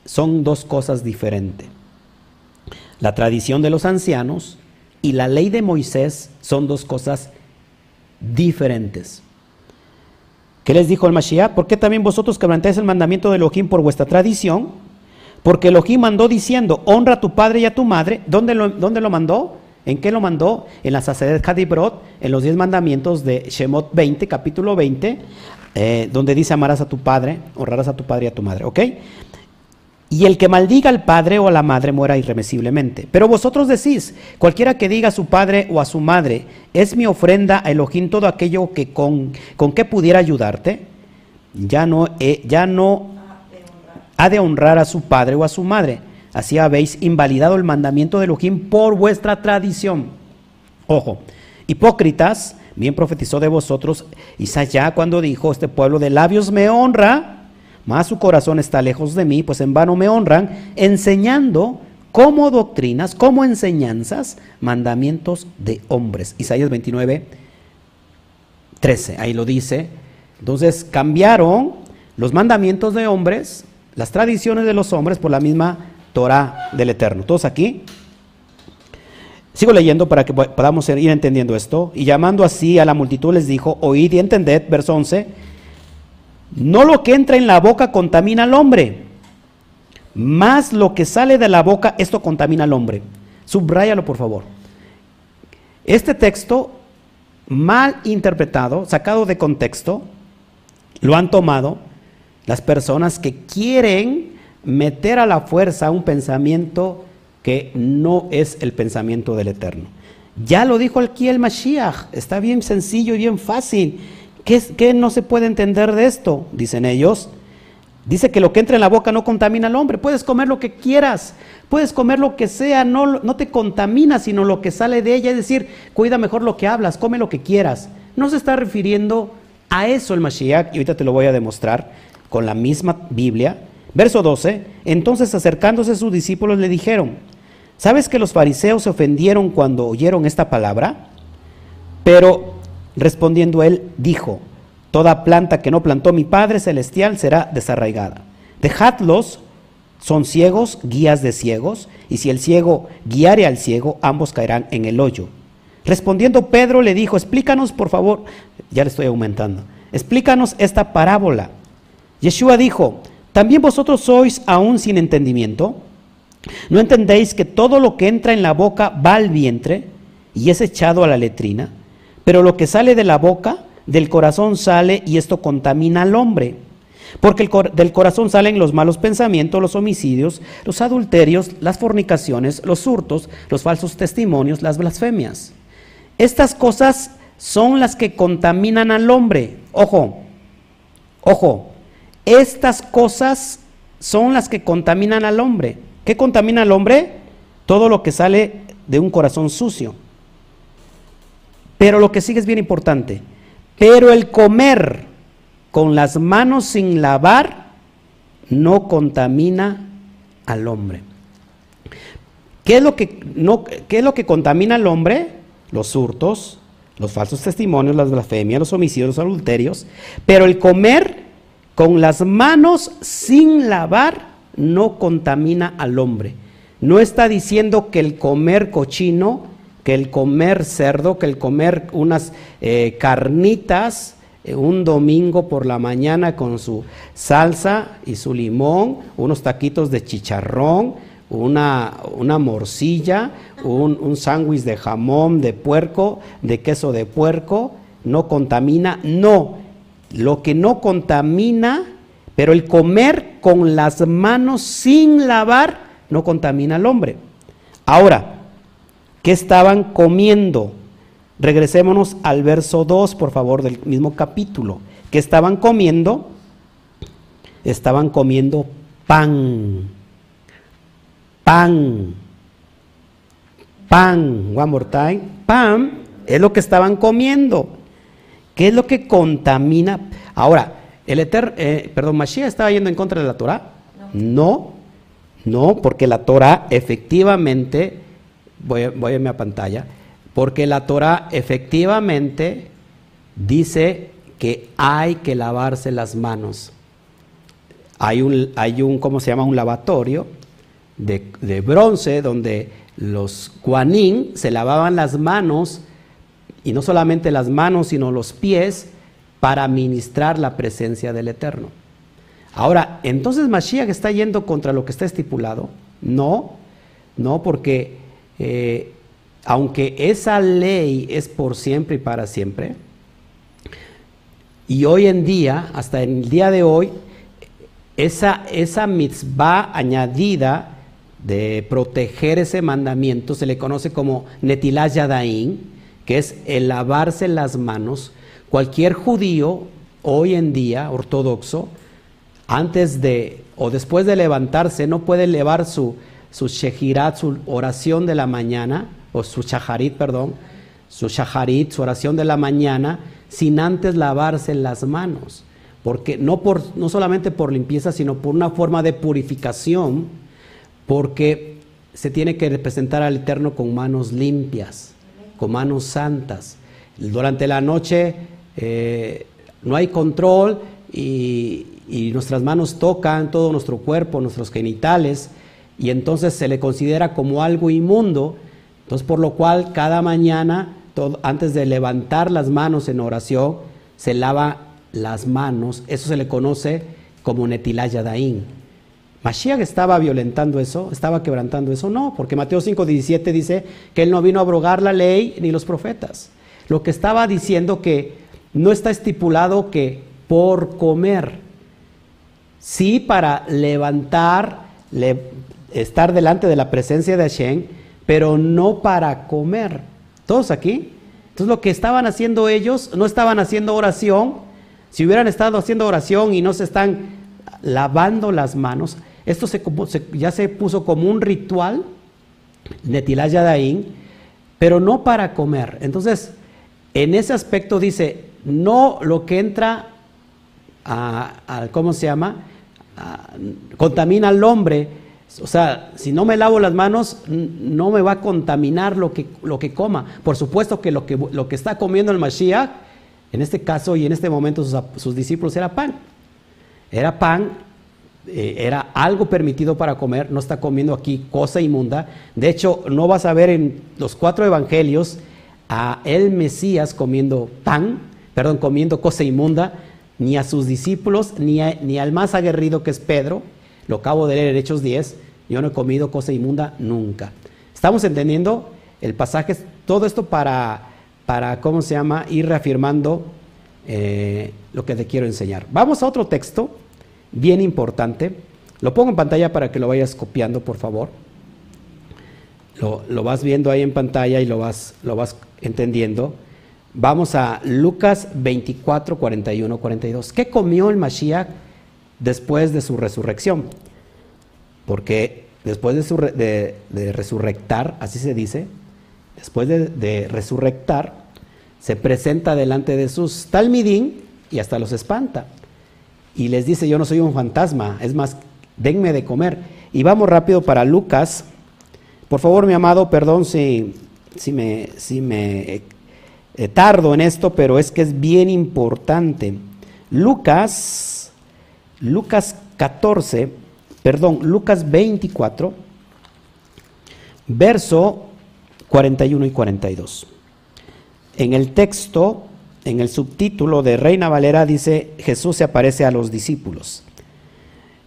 son dos cosas diferentes. La tradición de los ancianos y la ley de Moisés son dos cosas diferentes. ¿Qué les dijo el Mashiach? ¿Por qué también vosotros quebrantáis el mandamiento de Elohim por vuestra tradición? Porque Elohim mandó diciendo, honra a tu padre y a tu madre. ¿Dónde lo, lo mandó? ¿En qué lo mandó? En la Saceret Hadibrot, en los diez mandamientos de Shemot 20, capítulo 20, eh, donde dice amarás a tu padre, honrarás a tu padre y a tu madre, ¿ok? Y el que maldiga al padre o a la madre muera irremisiblemente. Pero vosotros decís, cualquiera que diga a su padre o a su madre, es mi ofrenda a Elohim todo aquello que con, con que pudiera ayudarte, ya no, ya no ha de honrar a su padre o a su madre. Así habéis invalidado el mandamiento de Elohim por vuestra tradición. Ojo, hipócritas, bien profetizó de vosotros Isaías cuando dijo, este pueblo de labios me honra, mas su corazón está lejos de mí, pues en vano me honran, enseñando como doctrinas, como enseñanzas, mandamientos de hombres. Isaías 29, 13, ahí lo dice. Entonces cambiaron los mandamientos de hombres las tradiciones de los hombres por la misma Torah del Eterno. ¿Todos aquí? Sigo leyendo para que podamos ir entendiendo esto. Y llamando así a la multitud les dijo, oíd y entended, verso 11, no lo que entra en la boca contamina al hombre, más lo que sale de la boca, esto contamina al hombre. Subráyalo, por favor. Este texto, mal interpretado, sacado de contexto, lo han tomado las personas que quieren meter a la fuerza un pensamiento que no es el pensamiento del Eterno. Ya lo dijo aquí el Mashiach, está bien sencillo y bien fácil. ¿Qué, ¿Qué, no se puede entender de esto? Dicen ellos. Dice que lo que entra en la boca no contamina al hombre. Puedes comer lo que quieras, puedes comer lo que sea, no, no te contamina, sino lo que sale de ella. Es decir, cuida mejor lo que hablas, come lo que quieras. No se está refiriendo a eso el Mashiach, y ahorita te lo voy a demostrar con la misma Biblia. Verso 12, entonces acercándose sus discípulos le dijeron, ¿sabes que los fariseos se ofendieron cuando oyeron esta palabra? Pero respondiendo él, dijo, toda planta que no plantó mi Padre Celestial será desarraigada. Dejadlos, son ciegos, guías de ciegos, y si el ciego guiare al ciego, ambos caerán en el hoyo. Respondiendo Pedro le dijo, explícanos por favor, ya le estoy aumentando, explícanos esta parábola. Yeshua dijo, ¿también vosotros sois aún sin entendimiento? ¿No entendéis que todo lo que entra en la boca va al vientre y es echado a la letrina? Pero lo que sale de la boca, del corazón sale y esto contamina al hombre. Porque del corazón salen los malos pensamientos, los homicidios, los adulterios, las fornicaciones, los hurtos, los falsos testimonios, las blasfemias. Estas cosas son las que contaminan al hombre. Ojo, ojo, estas cosas son las que contaminan al hombre. ¿Qué contamina al hombre? Todo lo que sale de un corazón sucio. Pero lo que sigue es bien importante. Pero el comer con las manos sin lavar no contamina al hombre. ¿Qué es lo que, no, qué es lo que contamina al hombre? Los hurtos, los falsos testimonios, las blasfemias, los homicidios, los adulterios. Pero el comer con las manos sin lavar no contamina al hombre. No está diciendo que el comer cochino, que el comer cerdo, que el comer unas eh, carnitas, eh, un domingo por la mañana con su salsa y su limón, unos taquitos de chicharrón, una, una morcilla, un, un sándwich de jamón, de puerco, de queso de puerco, no contamina, no. Lo que no contamina, pero el comer con las manos sin lavar, no contamina al hombre. Ahora, ¿qué estaban comiendo? Regresémonos al verso 2, por favor, del mismo capítulo. que estaban comiendo? Estaban comiendo pan. Pan. Pan. One more time. Pan es lo que estaban comiendo. ¿Qué es lo que contamina? Ahora, el Eter, eh, perdón, Mashiach estaba yendo en contra de la Torah. No, no, porque la Torah efectivamente, voy, voy a mi pantalla, porque la Torah efectivamente dice que hay que lavarse las manos. Hay un, hay un ¿cómo se llama? Un lavatorio de, bronce donde los guanín se lavaban las manos, y no solamente las manos, sino los pies, para ministrar la presencia del Eterno. Ahora, entonces Mashiach está yendo contra lo que está estipulado. No, no, porque eh, aunque esa ley es por siempre y para siempre, y hoy en día, hasta el día de hoy, esa, esa mitzvah añadida de proteger ese mandamiento se le conoce como Netilah Yadain, que es el lavarse las manos. Cualquier judío hoy en día, ortodoxo, antes de o después de levantarse, no puede elevar su, su shehirat, su oración de la mañana, o su shaharit, perdón, su shaharit, su oración de la mañana, sin antes lavarse las manos. Porque no, por, no solamente por limpieza, sino por una forma de purificación, porque se tiene que representar al Eterno con manos limpias, con manos santas. Durante la noche eh, no hay control y, nuestras manos tocan todo nuestro cuerpo, nuestros genitales, y entonces se le considera como algo inmundo entonces, por lo cual, cada mañana, antes de levantar las manos en oración, se lava las manos. Eso se le conoce como Netilaya Daín. ¿Mashiach estaba violentando eso? ¿Estaba quebrantando eso? No, porque Mateo 5:17 dice que él no vino a abrogar la ley ni los profetas. Lo que estaba diciendo que no está estipulado que por comer, sí para levantar, estar delante de la presencia de Hashem, pero no para comer. ¿Todos aquí? Entonces lo que estaban haciendo ellos, no estaban haciendo oración. Si hubieran estado haciendo oración y no se están lavando las manos, esto se, ya se puso como un ritual, de Yadaín, pero no para comer. Entonces, en ese aspecto dice, no lo que entra a, ¿cómo se llama? contamina al hombre, o sea, si no me lavo las manos, no me va a contaminar lo que, lo que coma. Por supuesto que lo, que lo que está comiendo el Mashiach, en este caso y en este momento sus, discípulos, era pan. Era pan, eh, era algo permitido para comer, no está comiendo aquí cosa inmunda. De hecho, no vas a ver en los cuatro evangelios a el Mesías comiendo pan, perdón, comiendo cosa inmunda, ni a sus discípulos, ni, ni al más aguerrido que es Pedro. Lo acabo de leer en Hechos 10. Yo no he comido cosa inmunda nunca. Estamos entendiendo el pasaje, todo esto para, para ¿cómo se llama? Ir reafirmando eh, lo que te quiero enseñar. Vamos a otro texto bien importante. Lo pongo en pantalla para que lo vayas copiando, por favor. Lo, lo vas viendo ahí en pantalla y lo vas, lo vas entendiendo. Vamos a Lucas 24, 41, 42. ¿Qué comió el Mashiach después de su resurrección? Porque después de, su, resurrectar, así se dice, después de, de, resurrectar, se presenta delante de sus talmidín y hasta los espanta. Y les dice, yo no soy un fantasma, es más, denme de comer. Y vamos rápido para Lucas. Por favor, mi amado, perdón si, si me, si me eh, tardo en esto, pero es que es bien importante. Lucas, Lucas 14, perdón, Lucas 24, verso 41 y 42. En el texto, en el subtítulo de Reina Valera dice, Jesús se aparece a los discípulos.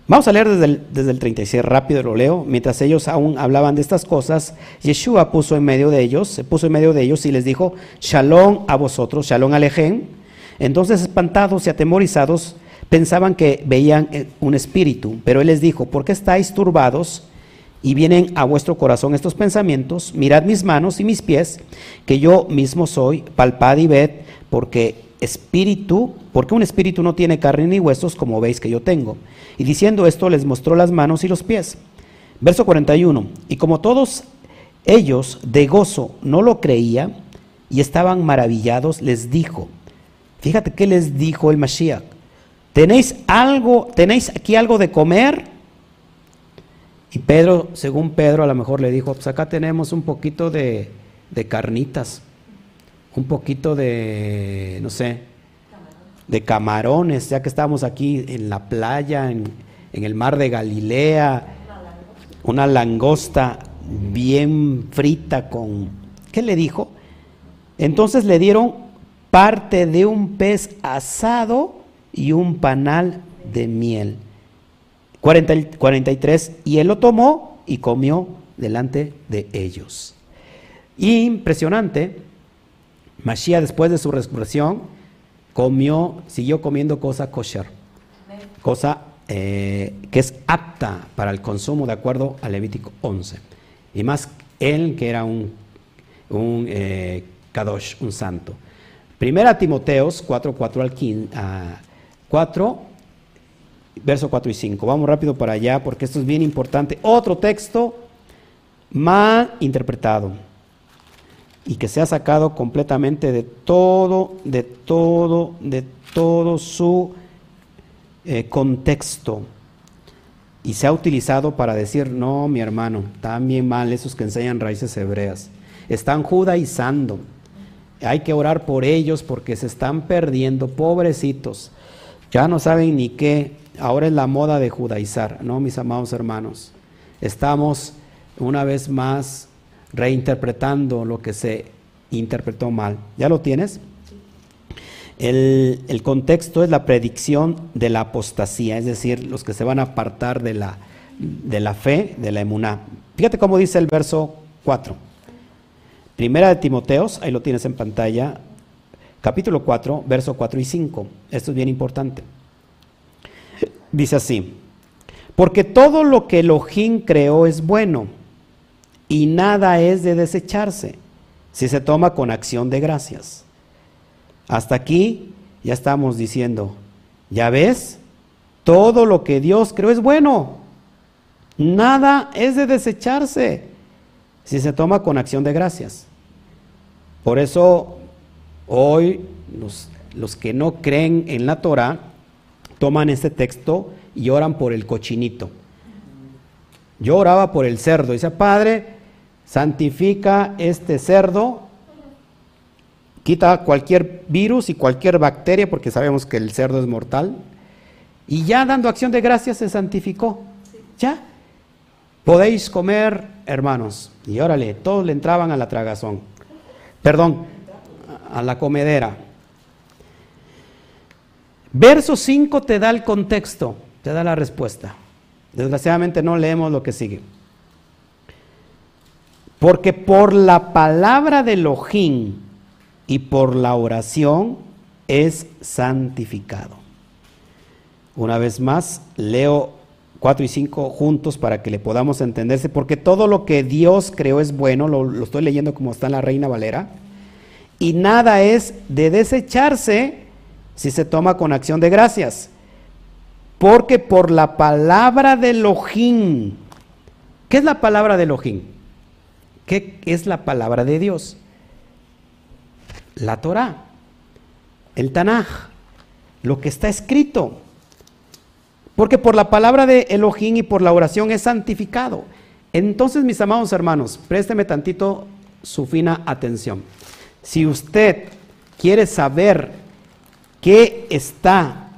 Vamos a leer desde el, desde el 36, rápido lo leo. Mientras ellos aún hablaban de estas cosas, Yeshua puso en medio de ellos, se puso en medio de ellos y les dijo, Shalom a vosotros, Shalom alejen. Entonces espantados y atemorizados pensaban que veían eh, un espíritu, pero él les dijo, ¿por qué estáis turbados y vienen a vuestro corazón estos pensamientos? Mirad mis manos y mis pies, que yo mismo soy, palpad y ved, porque espíritu, porque un espíritu no tiene carne ni huesos, como veis que yo tengo. Y diciendo esto les mostró las manos y los pies. Verso 41. Y como todos ellos de gozo no lo creían y estaban maravillados, les dijo, fíjate qué les dijo el Mashiach, ¿tenéis algo, tenéis aquí algo de comer? Y Pedro, según Pedro, a lo mejor le dijo, pues acá tenemos un poquito de, de carnitas un poquito de, no sé, de camarones, ya que estamos aquí en la playa, en, el mar de Galilea, una langosta bien frita con... ¿Qué le dijo? Entonces le dieron parte de un pez asado y un panal de miel. 43, y él lo tomó y comió delante de ellos. Impresionante Mashiach después de su resurrección comió, siguió comiendo cosa kosher, cosa eh, que es apta para el consumo de acuerdo al Levítico 11. Y más él que era un, un eh, kadosh, un santo. Primera Timoteos 4, 4 al 15, 4, verso 4 y 5. Vamos rápido para allá porque esto es bien importante. Otro texto mal interpretado y que se ha sacado completamente de todo, de todo, de todo su eh, contexto y se ha utilizado para decir, no, mi hermano, también mal esos que enseñan raíces hebreas. Están judaizando. Hay que orar por ellos porque se están perdiendo, pobrecitos. Ya no saben ni qué. Ahora es la moda de judaizar, ¿no, mis amados hermanos? Estamos una vez más reinterpretando lo que se interpretó mal. ¿Ya lo tienes? El, contexto es la predicción de la apostasía, es decir, los que se van a apartar de la, de la fe, de la emuná. Fíjate cómo dice el verso 4. Primera de Timoteos, ahí lo tienes en pantalla, capítulo 4, verso 4 y 5. Esto es bien importante. Dice así, porque todo lo que Elohim creó es bueno y nada es de desecharse si se toma con acción de gracias. Hasta aquí ya estamos diciendo, ya ves, todo lo que Dios creó es bueno. Nada es de desecharse si se toma con acción de gracias. Por eso hoy los, los que no creen en la Torah toman este texto y oran por el cochinito. Yo oraba por el cerdo. Dice, Padre, santifica este cerdo, quita cualquier virus y cualquier bacteria, porque sabemos que el cerdo es mortal, y ya dando acción de gracias se santificó. Ya. Podéis comer, hermanos. Y órale, todos le entraban a la tragazón. perdón, a la comedera. Verso 5 te da el contexto, te da la respuesta. Desgraciadamente no leemos lo que sigue. Porque por la palabra de Elohim y por la oración es santificado. Una vez más, leo 4 y 5 juntos para que le podamos entenderse, porque todo lo que Dios creó es bueno, lo, estoy leyendo como está en la Reina Valera, y nada es de desecharse si se toma con acción de gracias. Porque por la palabra de Elohim, ¿qué es la palabra de Elohim? ¿Qué es la palabra de Dios? La Torah, el Tanaj, lo que está escrito. Porque por la palabra de Elohim y por la oración es santificado. Entonces, mis amados hermanos, présteme tantito su fina atención. Si usted quiere saber qué está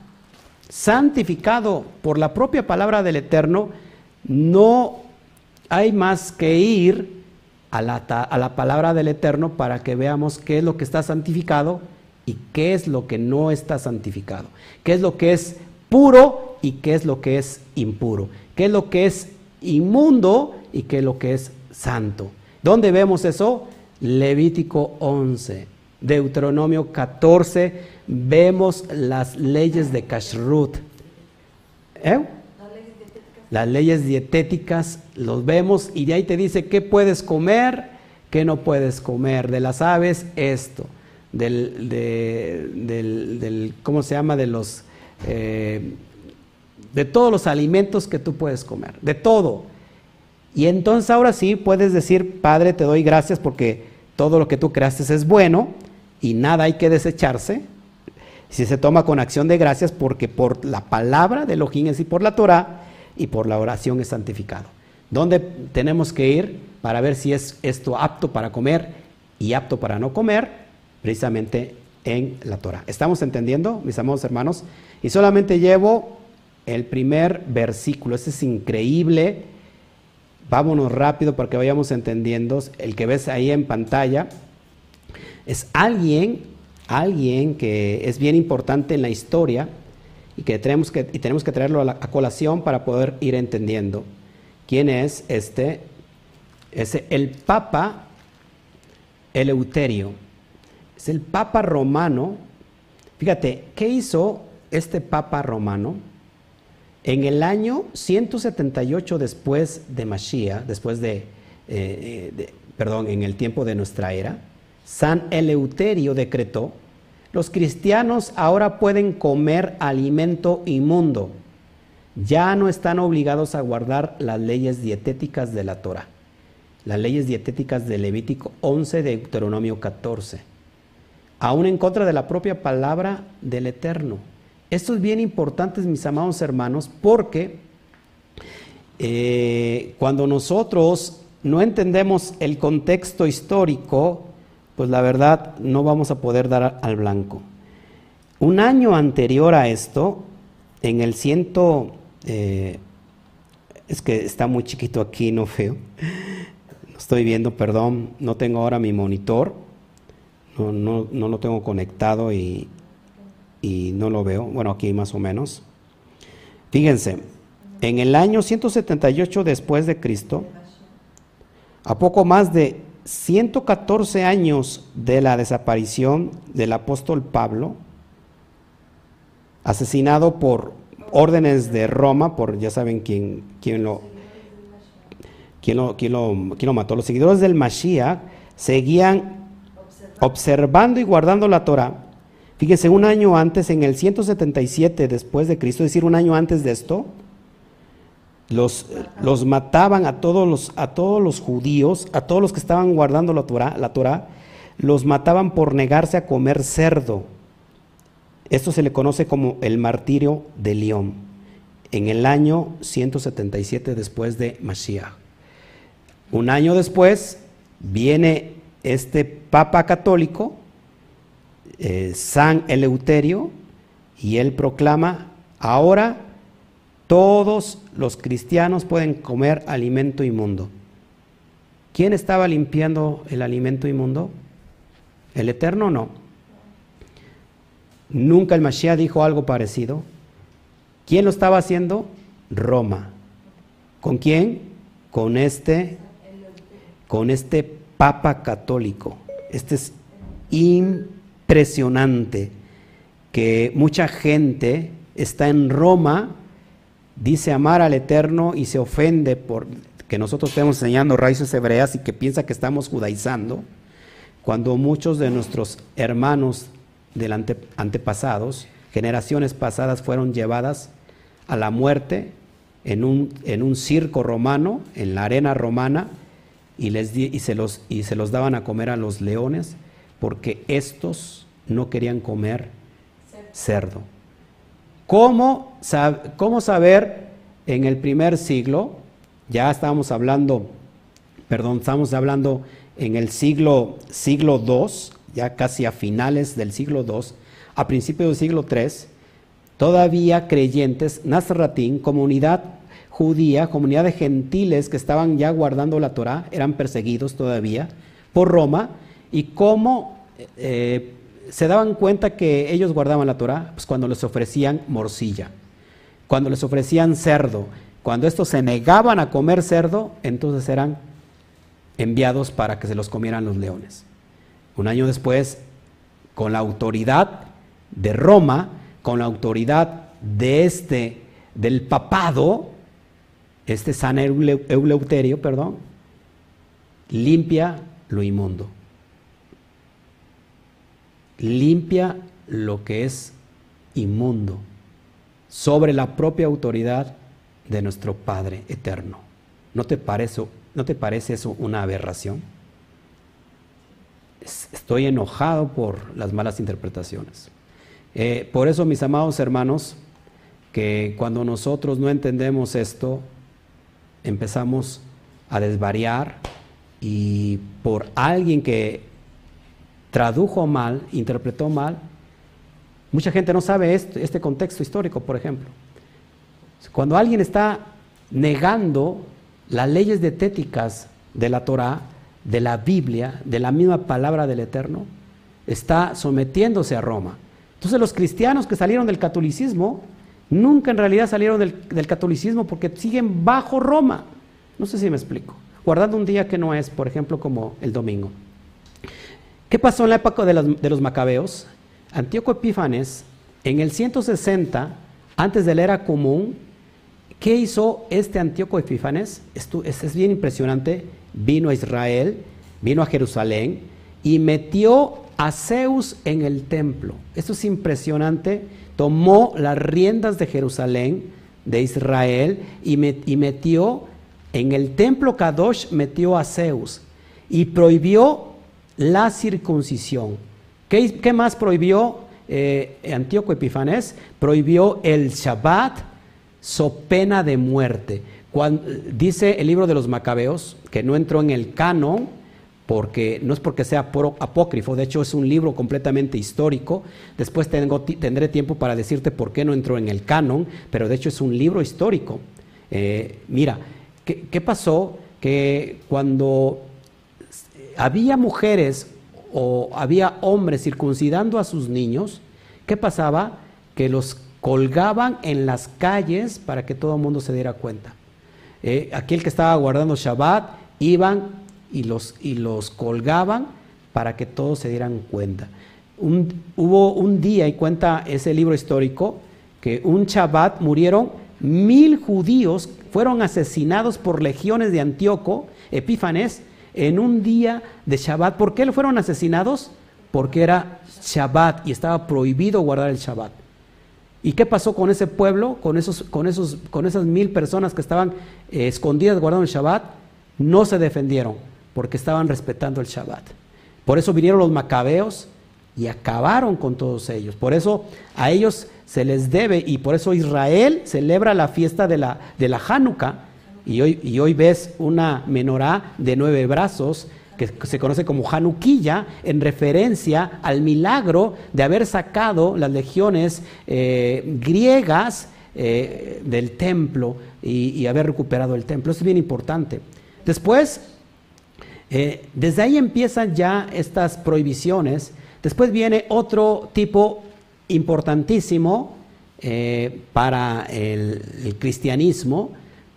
santificado por la propia palabra del Eterno, no hay más que ir a la, a la, palabra del Eterno para que veamos qué es lo que está santificado y qué es lo que no está santificado, qué es lo que es puro y qué es lo que es impuro, qué es lo que es inmundo y qué es lo que es santo. ¿Dónde vemos eso? Levítico 11, Deuteronomio 14, vemos las leyes de Kashrut. ¿Eh? Las leyes dietéticas los vemos y de ahí te dice qué puedes comer, qué no puedes comer. De las aves, esto. Del, del, ¿cómo se llama? De los, eh, de todos los alimentos que tú puedes comer, de todo. Y entonces ahora sí puedes decir, Padre, te doy gracias porque todo lo que tú creaste es bueno y nada hay que desecharse, si se toma con acción de gracias porque por la palabra de Elohim y por la Torah y por la oración es santificado. ¿Dónde tenemos que ir para ver si es esto apto para comer y apto para no comer? Precisamente en la Torah. ¿Estamos entendiendo, mis amados hermanos? Y solamente llevo el primer versículo. Este es increíble. Vámonos rápido para que vayamos entendiendo. El que ves ahí en pantalla es alguien alguien que es bien importante en la historia y que tenemos que, y tenemos que traerlo a, la, colación para poder ir entendiendo quién es este, es el Papa Eleuterio. Es el Papa romano. Fíjate, ¿qué hizo este Papa romano? En el año 178 después de Mashiach, después de, eh, eh, de, perdón, en el tiempo de nuestra era, San Eleuterio decretó los cristianos ahora pueden comer alimento inmundo. Ya no están obligados a guardar las leyes dietéticas de la Torah, las leyes dietéticas de Levítico 11 de Deuteronomio 14, aún en contra de la propia palabra del Eterno. Esto es bien importante, mis amados hermanos, porque eh, cuando nosotros no entendemos el contexto histórico, pues la verdad no vamos a poder dar al blanco. Un año anterior a esto, en el ciento, eh, es que está muy chiquito aquí, no feo, no estoy viendo, perdón, no tengo ahora mi monitor, no, lo tengo conectado y, y no lo veo, bueno, aquí más o menos. Fíjense, en el año 178 después de Cristo, a poco más de 114 años de la desaparición del apóstol Pablo, asesinado por órdenes de Roma, por ya saben quién, quién, lo, quién, lo, quién, lo, quién lo mató. Los seguidores del Mashiach seguían observando y guardando la Torah. Fíjense, un año antes, en el 177 después de Cristo, es decir, un año antes de esto, los, los mataban a todos los, a todos los judíos, a todos los que estaban guardando la Torah, la los mataban por negarse a comer cerdo. Esto se le conoce como el martirio de León, en el año 177 después de Mashiach. Un año después viene este papa católico, eh, San Eleuterio, y él proclama, ahora todos los cristianos pueden comer alimento inmundo. ¿Quién estaba limpiando el alimento inmundo? El Eterno no. Nunca el Mashiach dijo algo parecido. ¿Quién lo estaba haciendo? Roma. ¿Con quién? Con este, con este Papa católico. Este es impresionante que mucha gente está en Roma, dice amar al Eterno y se ofende por que nosotros estemos enseñando raíces hebreas y que piensa que estamos judaizando, cuando muchos de nuestros hermanos del antepasados, generaciones pasadas, fueron llevadas a la muerte en un, en un circo romano, en la arena romana, y, les y, se los, y se los daban a comer a los leones, porque estos no querían comer cerdo. ¿Cómo, ¿Cómo saber en el primer siglo ya estábamos hablando, perdón, estamos hablando en el siglo, siglo II, ya casi a finales del siglo II, a principios del siglo III, todavía creyentes, Nazratín, comunidad judía, comunidad de gentiles que estaban ya guardando la Torah, eran perseguidos todavía por Roma, y cómo eh, se daban cuenta que ellos guardaban la Torah, pues cuando les ofrecían morcilla, cuando les ofrecían cerdo, cuando estos se negaban a comer cerdo, entonces eran enviados para que se los comieran los leones. Un año después, con la autoridad de Roma, con la autoridad de este, del papado, este San Euleuterio, perdón, limpia lo inmundo. Limpia lo que es inmundo sobre la propia autoridad de nuestro Padre eterno. ¿No te parece, ¿no te parece eso una aberración? Estoy enojado por las malas interpretaciones. Eh, por eso, mis amados hermanos, que cuando nosotros no entendemos esto, empezamos a desvariar y por alguien que tradujo mal, interpretó mal, mucha gente no sabe este, este contexto histórico, por ejemplo. Cuando alguien está negando las leyes dietéticas de la Torah, de la Biblia, de la misma palabra del Eterno, está sometiéndose a Roma. Entonces los cristianos que salieron del catolicismo, nunca en realidad salieron del, catolicismo porque siguen bajo Roma. No sé si me explico. Guardando un día que no es, por ejemplo, como el domingo. ¿Qué pasó en la época de los, macabeos? Antíoco Epífanes, en el 160, antes de la era común, ¿Qué hizo este Antíoco Epífanes? Esto, es bien impresionante. Vino a Israel, vino a Jerusalén y metió a Zeus en el templo. Esto es impresionante. Tomó las riendas de Jerusalén, de Israel, y, metió en el templo Kadosh, metió a Zeus y prohibió la circuncisión. ¿Qué, más prohibió eh, Antíoco Epifanes? Prohibió el Shabbat so pena de muerte. dice el libro de los Macabeos que no entró en el canon, porque no es porque sea apócrifo, de hecho es un libro completamente histórico. Después tendré tiempo para decirte por qué no entró en el canon, pero de hecho es un libro histórico. Eh, mira, ¿qué, ¿qué pasó? Que cuando había mujeres o había hombres circuncidando a sus niños, ¿qué pasaba? Que los colgaban en las calles para que todo el mundo se diera cuenta. Eh, aquel que estaba guardando Shabbat, iban y los, y los colgaban para que todos se dieran cuenta. hubo un día, y cuenta ese libro histórico, que un Shabbat murieron mil judíos, fueron asesinados por legiones de Antíoco, Epífanes, en un día de Shabbat. ¿Por qué fueron asesinados? Porque era Shabbat y estaba prohibido guardar el Shabbat. ¿Y qué pasó con ese pueblo, con, esos, con, esos, con esas mil personas que estaban eh, escondidas guardando el Shabbat? No se defendieron porque estaban respetando el Shabbat. Por eso vinieron los macabeos y acabaron con todos ellos. Por eso a ellos se les debe y por eso Israel celebra la fiesta de la, de la Hanukkah. Y hoy, y hoy ves una menorá de nueve brazos que se conoce como Hanuquilla, en referencia al milagro de haber sacado las legiones eh, griegas eh, del templo y, haber recuperado el templo. Eso es bien importante. Después, Eh, desde ahí empiezan ya estas prohibiciones. Después viene otro tipo importantísimo para el, cristianismo,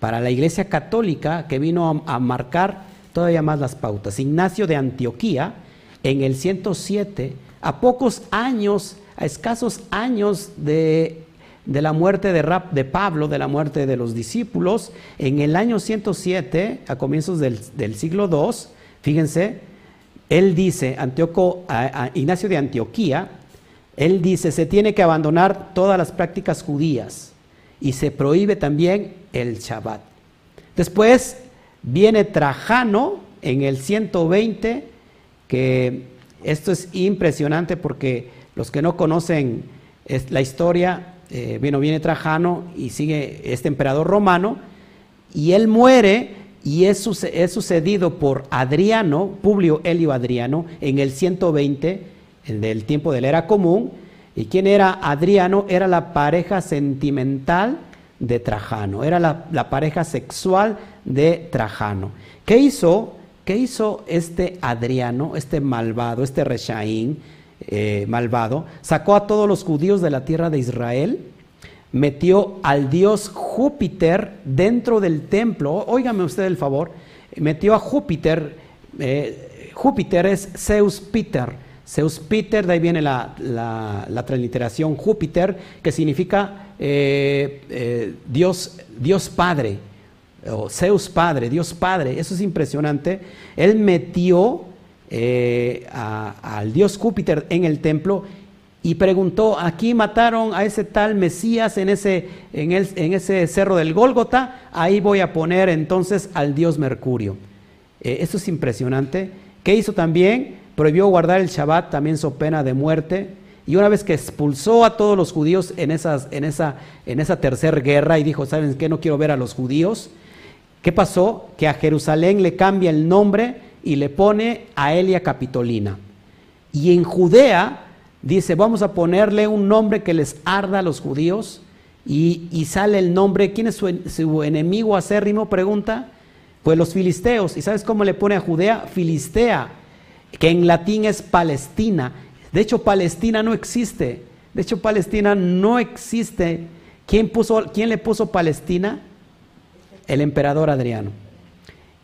para la Iglesia Católica, que vino a, marcar todavía más las pautas. Ignacio de Antioquía, en el 107, a pocos años, a escasos años de, la muerte de, de, Pablo, de la muerte de los discípulos, en el año 107, a comienzos del, siglo II, fíjense, él dice, Ignacio de Antioquía, él dice, se tiene que abandonar todas las prácticas judías y se prohíbe también el Shabbat. Después viene Trajano en el 120, que esto es impresionante porque los que no conocen la historia, eh, bueno, viene Trajano y sigue este emperador romano, y él muere y es, sucedido por Adriano, Publio Helio Adriano, en el 120 del tiempo de la era común. ¿Y quién era Adriano? Era la pareja sentimental de Trajano, era la, pareja sexual de Trajano. ¿Qué hizo? ¿Qué hizo este Adriano, este malvado, este Reshaín eh, malvado? Sacó a todos los judíos de la tierra de Israel, metió al dios Júpiter dentro del templo, óigame usted el favor, metió a Júpiter, eh, Júpiter es Zeus Peter, Zeus Peter, de ahí viene la, la, transliteración Júpiter, que significa eh, eh, Dios, Dios Padre, o Zeus Padre, Dios Padre. Eso es impresionante. Él metió eh, al Dios Júpiter en el templo y preguntó, aquí mataron a ese tal Mesías en ese, en, ese cerro del Gólgota, ahí voy a poner entonces al Dios Mercurio. eso es impresionante. ¿Qué hizo también? prohibió guardar el Shabbat también su pena de muerte. Y una vez que expulsó a todos los judíos en, en esa, en esa tercera guerra y dijo, ¿saben qué? No quiero ver a los judíos. ¿Qué pasó? Que a Jerusalén le cambia el nombre y le pone a Elia Capitolina. Y en Judea dice, vamos a ponerle un nombre que les arda a los judíos. Y, sale el nombre, ¿quién es su, su enemigo acérrimo? Pregunta. Pues los filisteos. ¿Y sabes cómo le pone a Judea? Filistea que en latín es Palestina. De hecho, Palestina no existe. De hecho, Palestina no existe. ¿Quién, le puso Palestina? El emperador Adriano.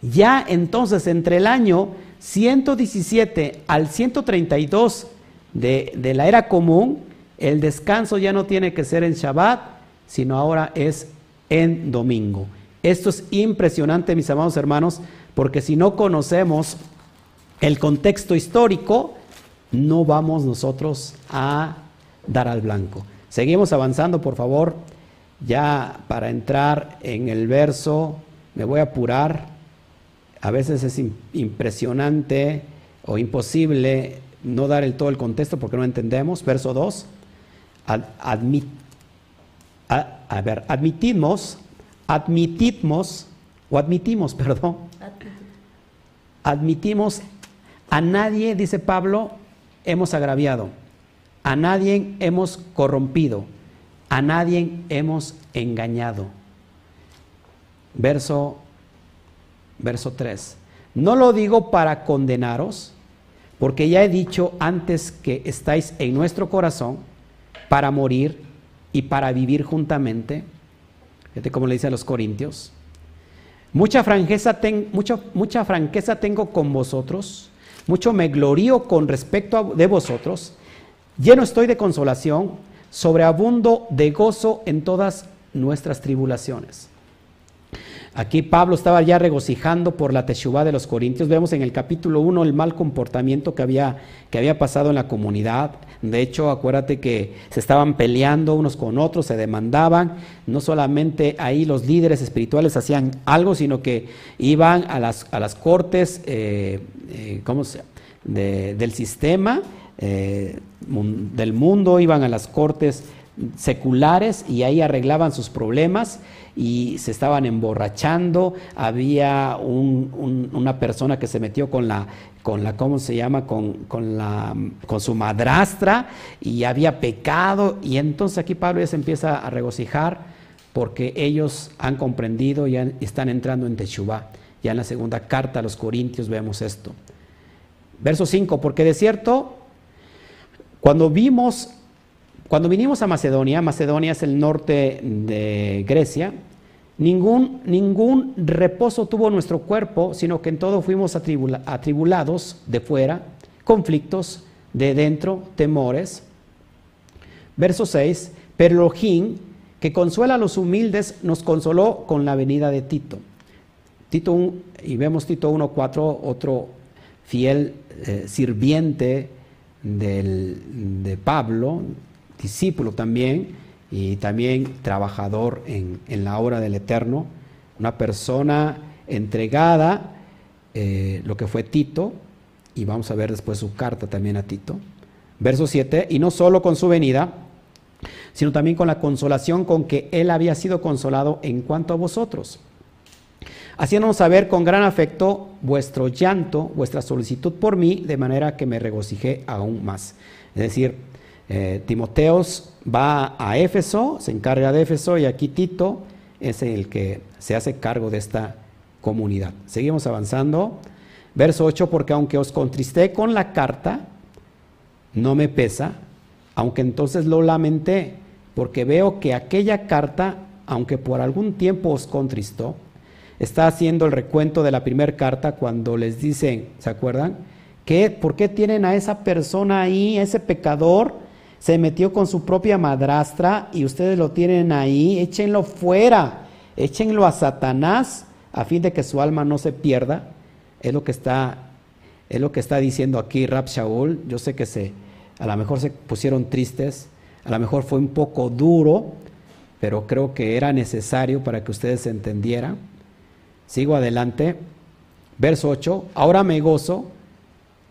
Ya entonces, entre el año 117 al 132 de, de la era común, el descanso ya no tiene que ser en Shabbat, sino ahora es en domingo. Esto es impresionante, mis amados hermanos, porque si no conocemos el contexto histórico, no vamos nosotros a dar al blanco. Seguimos avanzando, por favor, ya para entrar en el verso, me voy a apurar, a veces es impresionante o imposible no dar el todo el contexto porque no entendemos. Verso 2, a, ver, admitimos, admitimos, o admitimos, perdón, admitimos a nadie, dice Pablo, hemos agraviado, a nadie hemos corrompido, a nadie hemos engañado. Verso, verso 3. No lo digo para condenaros, porque ya he dicho antes que estáis en nuestro corazón para morir y para vivir juntamente. Fíjate cómo le dice a los corintios. Mucha franqueza, mucha, mucha franqueza tengo con vosotros mucho me glorío con respecto de vosotros, lleno estoy de consolación, sobreabundo de gozo en todas nuestras tribulaciones. Aquí Pablo estaba ya regocijando por la teshuva de los corintios. Vemos en el capítulo 1 el mal comportamiento que había, que había pasado en la comunidad. De hecho, acuérdate que se estaban peleando unos con otros, se demandaban. No solamente ahí los líderes espirituales hacían algo, sino que iban a las, a las cortes eh, eh, ¿cómo del sistema, eh, del mundo, iban a las cortes seculares y ahí arreglaban sus problemas y se estaban emborrachando, había una persona que se metió con la, con la ¿cómo se llama? Con, con, la, con su madrastra y había pecado y entonces aquí Pablo ya se empieza a regocijar porque ellos han comprendido y están entrando en Teshuvah. Ya en la segunda carta a los Corintios vemos esto. Verso 5, porque de cierto, cuando vimos, cuando vinimos a Macedonia, Macedonia es el norte de Grecia, ningún, ningún reposo tuvo nuestro cuerpo, sino que en todo fuimos atribulados de fuera, conflictos de dentro, temores. Verso 6, pero Elohim, que consuela a los humildes, nos consoló con la venida de Tito. Tito 1, y vemos Tito 1.4, otro fiel eh, sirviente de Pablo, discípulo también, y también trabajador en, la obra del Eterno, una persona entregada, eh, lo que fue Tito, y vamos a ver después su carta también a Tito. Verso 7, y no solo con su venida, sino también con la consolación con que él había sido consolado en cuanto a vosotros, haciéndonos saber con gran afecto vuestro llanto, vuestra solicitud por mí, de manera que me regocijé aún más. Es decir, eh, Timoteos va a Éfeso, se encarga de Éfeso, y aquí Tito es el que se hace cargo de esta comunidad. Seguimos avanzando. Verso 8, porque aunque os contristé con la carta, no me pesa, aunque entonces lo lamenté, porque veo que aquella carta, aunque por algún tiempo os contristó, está haciendo el recuento de la primera carta cuando les dicen, ¿se acuerdan? ¿Qué, ¿Por qué tienen a esa persona ahí, ese pecador? Se metió con su propia madrastra y ustedes lo tienen ahí, échenlo fuera, échenlo a Satanás a fin de que su alma no se pierda. Es lo que está, es lo que está diciendo aquí Rab Shaul. Yo sé que se, a lo mejor se pusieron tristes, a lo mejor fue un poco duro, pero creo que era necesario para que ustedes entendieran. Sigo adelante. Verso 8. Ahora me gozo,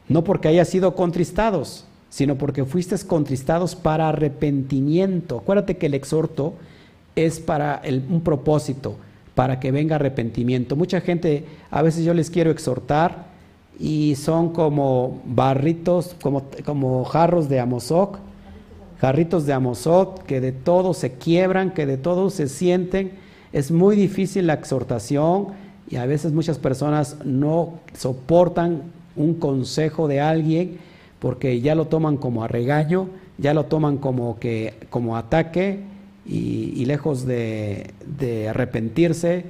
no porque haya sido contristados, sino porque fuisteis contristados para arrepentimiento. Acuérdate que el exhorto es para un propósito, para que venga arrepentimiento. Mucha gente, a veces yo les quiero exhortar y son como barritos, como, como jarros de Amozoc, jarritos de Amozoc, que de todo se quiebran, que de todo se sienten. Es muy difícil la exhortación y a veces muchas personas no soportan un consejo de alguien porque ya lo toman como a regaño, ya lo toman como, que, como ataque y, lejos de, arrepentirse,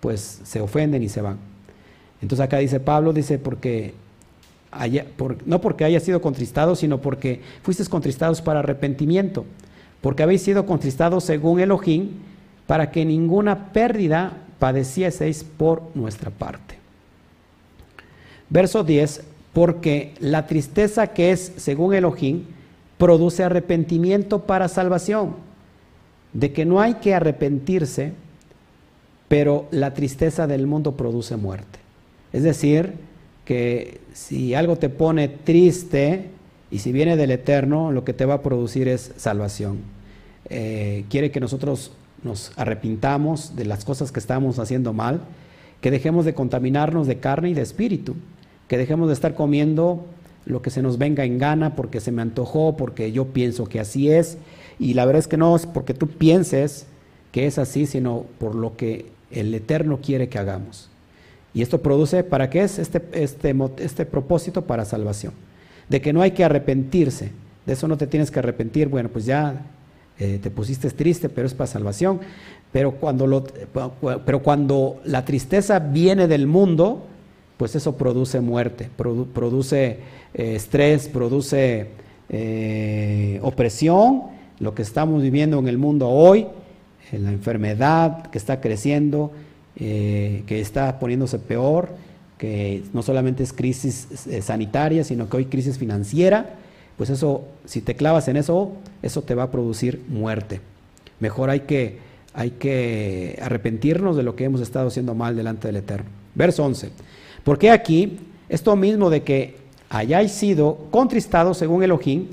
pues se ofenden y se van. Entonces acá dice Pablo, dice, porque no porque haya sido contristado, sino porque fuisteis contristados para arrepentimiento, porque habéis sido contristados según Elohim, para que ninguna pérdida padecieseis por nuestra parte. Verso 10, porque la tristeza que es según Elohim produce arrepentimiento para salvación de que no hay que arrepentirse, pero la tristeza del mundo produce muerte. Es decir, que si algo te pone triste y si viene del Eterno, lo que te va a producir es salvación. Eh, quiere que nosotros nos arrepintamos de las cosas que estamos haciendo mal, que dejemos de contaminarnos de carne y de espíritu, que dejemos de estar comiendo lo que se nos venga en gana porque se me antojó, porque yo pienso que así es, y la verdad es que no es porque tú pienses que es así, sino por lo que el Eterno quiere que hagamos. Y esto produce, ¿para qué es este, este, este propósito? Para salvación. De que no hay que arrepentirse, de eso no te tienes que arrepentir, bueno, pues ya eh, te pusiste triste, pero es para salvación. Pero cuando, lo, pero cuando la tristeza viene del mundo, pues eso produce muerte, produce eh, estrés, produce eh, opresión lo que estamos viviendo en el mundo hoy, la enfermedad que está creciendo, eh, que está poniéndose peor, que no solamente es crisis eh, sanitaria, sino que hoy crisis financiera, pues eso, si te clavas en eso, eso te va a producir muerte. Mejor hay que, hay que arrepentirnos de lo que hemos estado haciendo mal delante del Eterno. Verso 11. Porque aquí, esto mismo de que hayáis sido contristados según Elohim,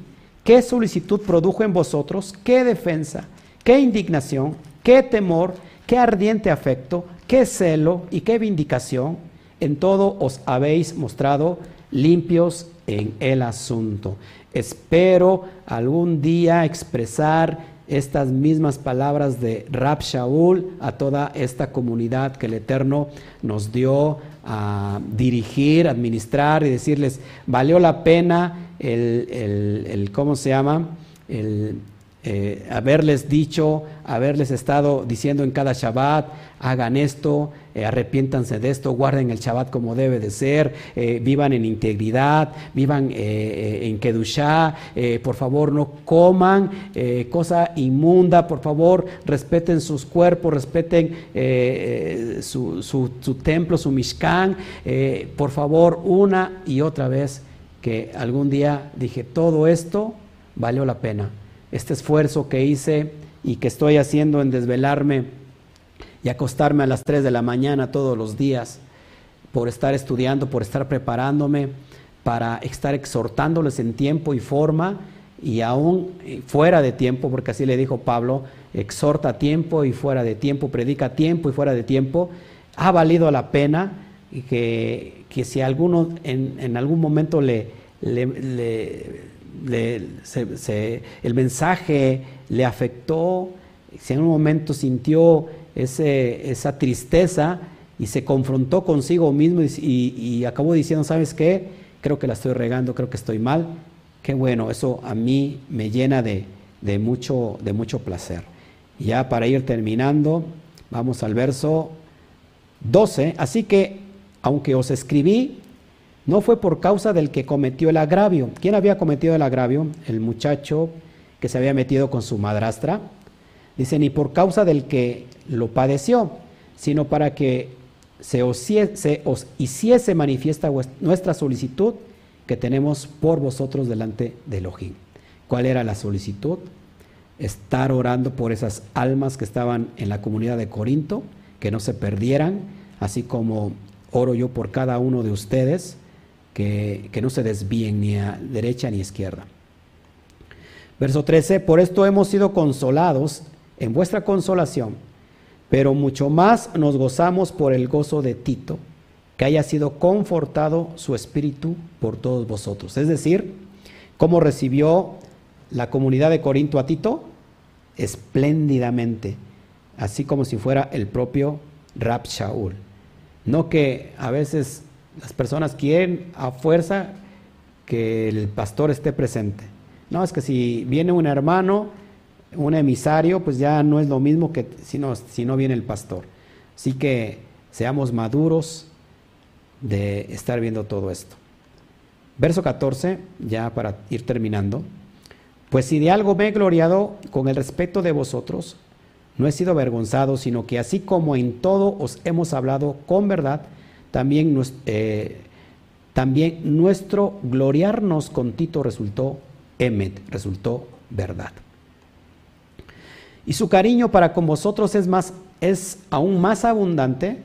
¿Qué solicitud produjo en vosotros? ¿Qué defensa? ¿Qué indignación? ¿Qué temor? ¿Qué ardiente afecto? ¿Qué celo? ¿Y qué vindicación? En todo os habéis mostrado limpios en el asunto. Espero algún día expresar estas mismas palabras de Rab Shaul a toda esta comunidad que el Eterno nos dio a dirigir, administrar y decirles, valió la pena el, el, el ¿cómo se llama? El, eh, haberles dicho, haberles estado diciendo en cada Shabbat, hagan esto, eh, arrepiéntanse de esto, guarden el Shabbat como debe de ser, eh, vivan en integridad, vivan en Kedushá, por favor no coman cosa inmunda, por favor respeten sus cuerpos, respeten su, su, su, templo, su Mishkan, por favor una y otra vez que algún día dije, todo esto valió la pena este esfuerzo que hice y que estoy haciendo en desvelarme y acostarme a las 3 de la mañana todos los días por estar estudiando, por estar preparándome, para estar exhortándoles en tiempo y forma y aún fuera de tiempo, porque así le dijo Pablo, exhorta a tiempo y fuera de tiempo, predica a tiempo y fuera de tiempo, ha valido la pena y que, que si alguno en, en algún momento le el mensaje le afectó, si en un momento sintió ese, esa tristeza y se confrontó consigo mismo y, acabó diciendo, ¿sabes qué? Creo que la estoy regando, creo que estoy mal. Qué bueno, eso a mí me llena de, de mucho, de mucho placer. Ya para ir terminando, vamos al verso 12. Así que, aunque os escribí no fue por causa del que cometió el agravio. ¿Quién había cometido el agravio? El muchacho que se había metido con su madrastra. Dice, ni por causa del que lo padeció, sino para que se os, hiciese manifiesta nuestra solicitud que tenemos por vosotros delante de Elohim. ¿Cuál era la solicitud? Estar orando por esas almas que estaban en la comunidad de Corinto, que no se perdieran, así como oro yo por cada uno de ustedes, que, no se desvíen ni a derecha ni a izquierda. Verso 13, por esto hemos sido consolados en vuestra consolación, pero mucho más nos gozamos por el gozo de Tito, que haya sido confortado su espíritu por todos vosotros. Es decir, ¿cómo recibió la comunidad de Corinto a Tito? Espléndidamente, así como si fuera el propio Rab Shaul. No que a veces las personas quieren a fuerza que el pastor esté presente. No, es que si viene un hermano, un emisario, pues ya no es lo mismo que si no, si no viene el pastor. Así que seamos maduros de estar viendo todo esto. Verso 14, ya para ir terminando. Pues si de algo me he gloriado con el respeto de vosotros, no he sido avergonzado, sino que así como en todo os hemos hablado con verdad, también, eh, también nuestro gloriarnos con Tito resultó emet, resultó verdad. Y su cariño para con vosotros es, más, es aún más abundante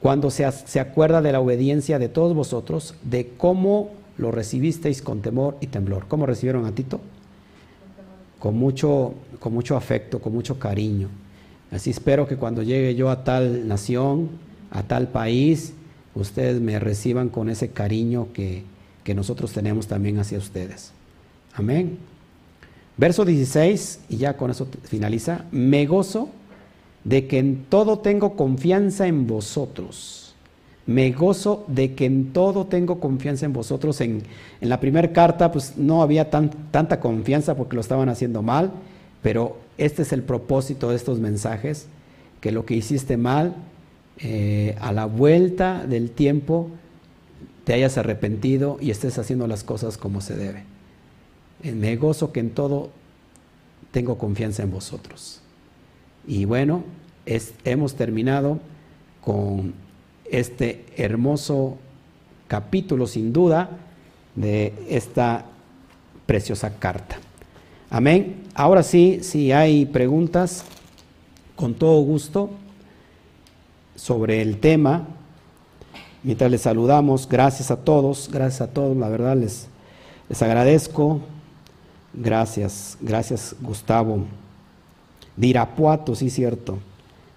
cuando se, se acuerda de la obediencia de todos vosotros, de cómo lo recibisteis con temor y temblor. ¿Cómo recibieron a Tito? Con mucho, con mucho afecto, con mucho cariño. Así espero que cuando llegue yo a tal nación, a tal país, ustedes me reciban con ese cariño que, nosotros tenemos también hacia ustedes. Amén. Verso 16, y ya con eso finaliza, me gozo de que en todo tengo confianza en vosotros. Me gozo de que en todo tengo confianza en vosotros. En, la primera carta pues no había tanta confianza porque lo estaban haciendo mal, pero este es el propósito de estos mensajes, que lo que hiciste mal, eh, a la vuelta del tiempo te hayas arrepentido y estés haciendo las cosas como se debe. Me gozo que en todo tengo confianza en vosotros. Y bueno, hemos terminado con este hermoso capítulo, sin duda, de esta preciosa carta. Amén. Ahora sí, si hay preguntas, con todo gusto sobre el tema. Mientras les saludamos, gracias a todos, gracias a todos, la verdad les, les agradezco. Gracias, gracias Gustavo. De Irapuato, sí, cierto.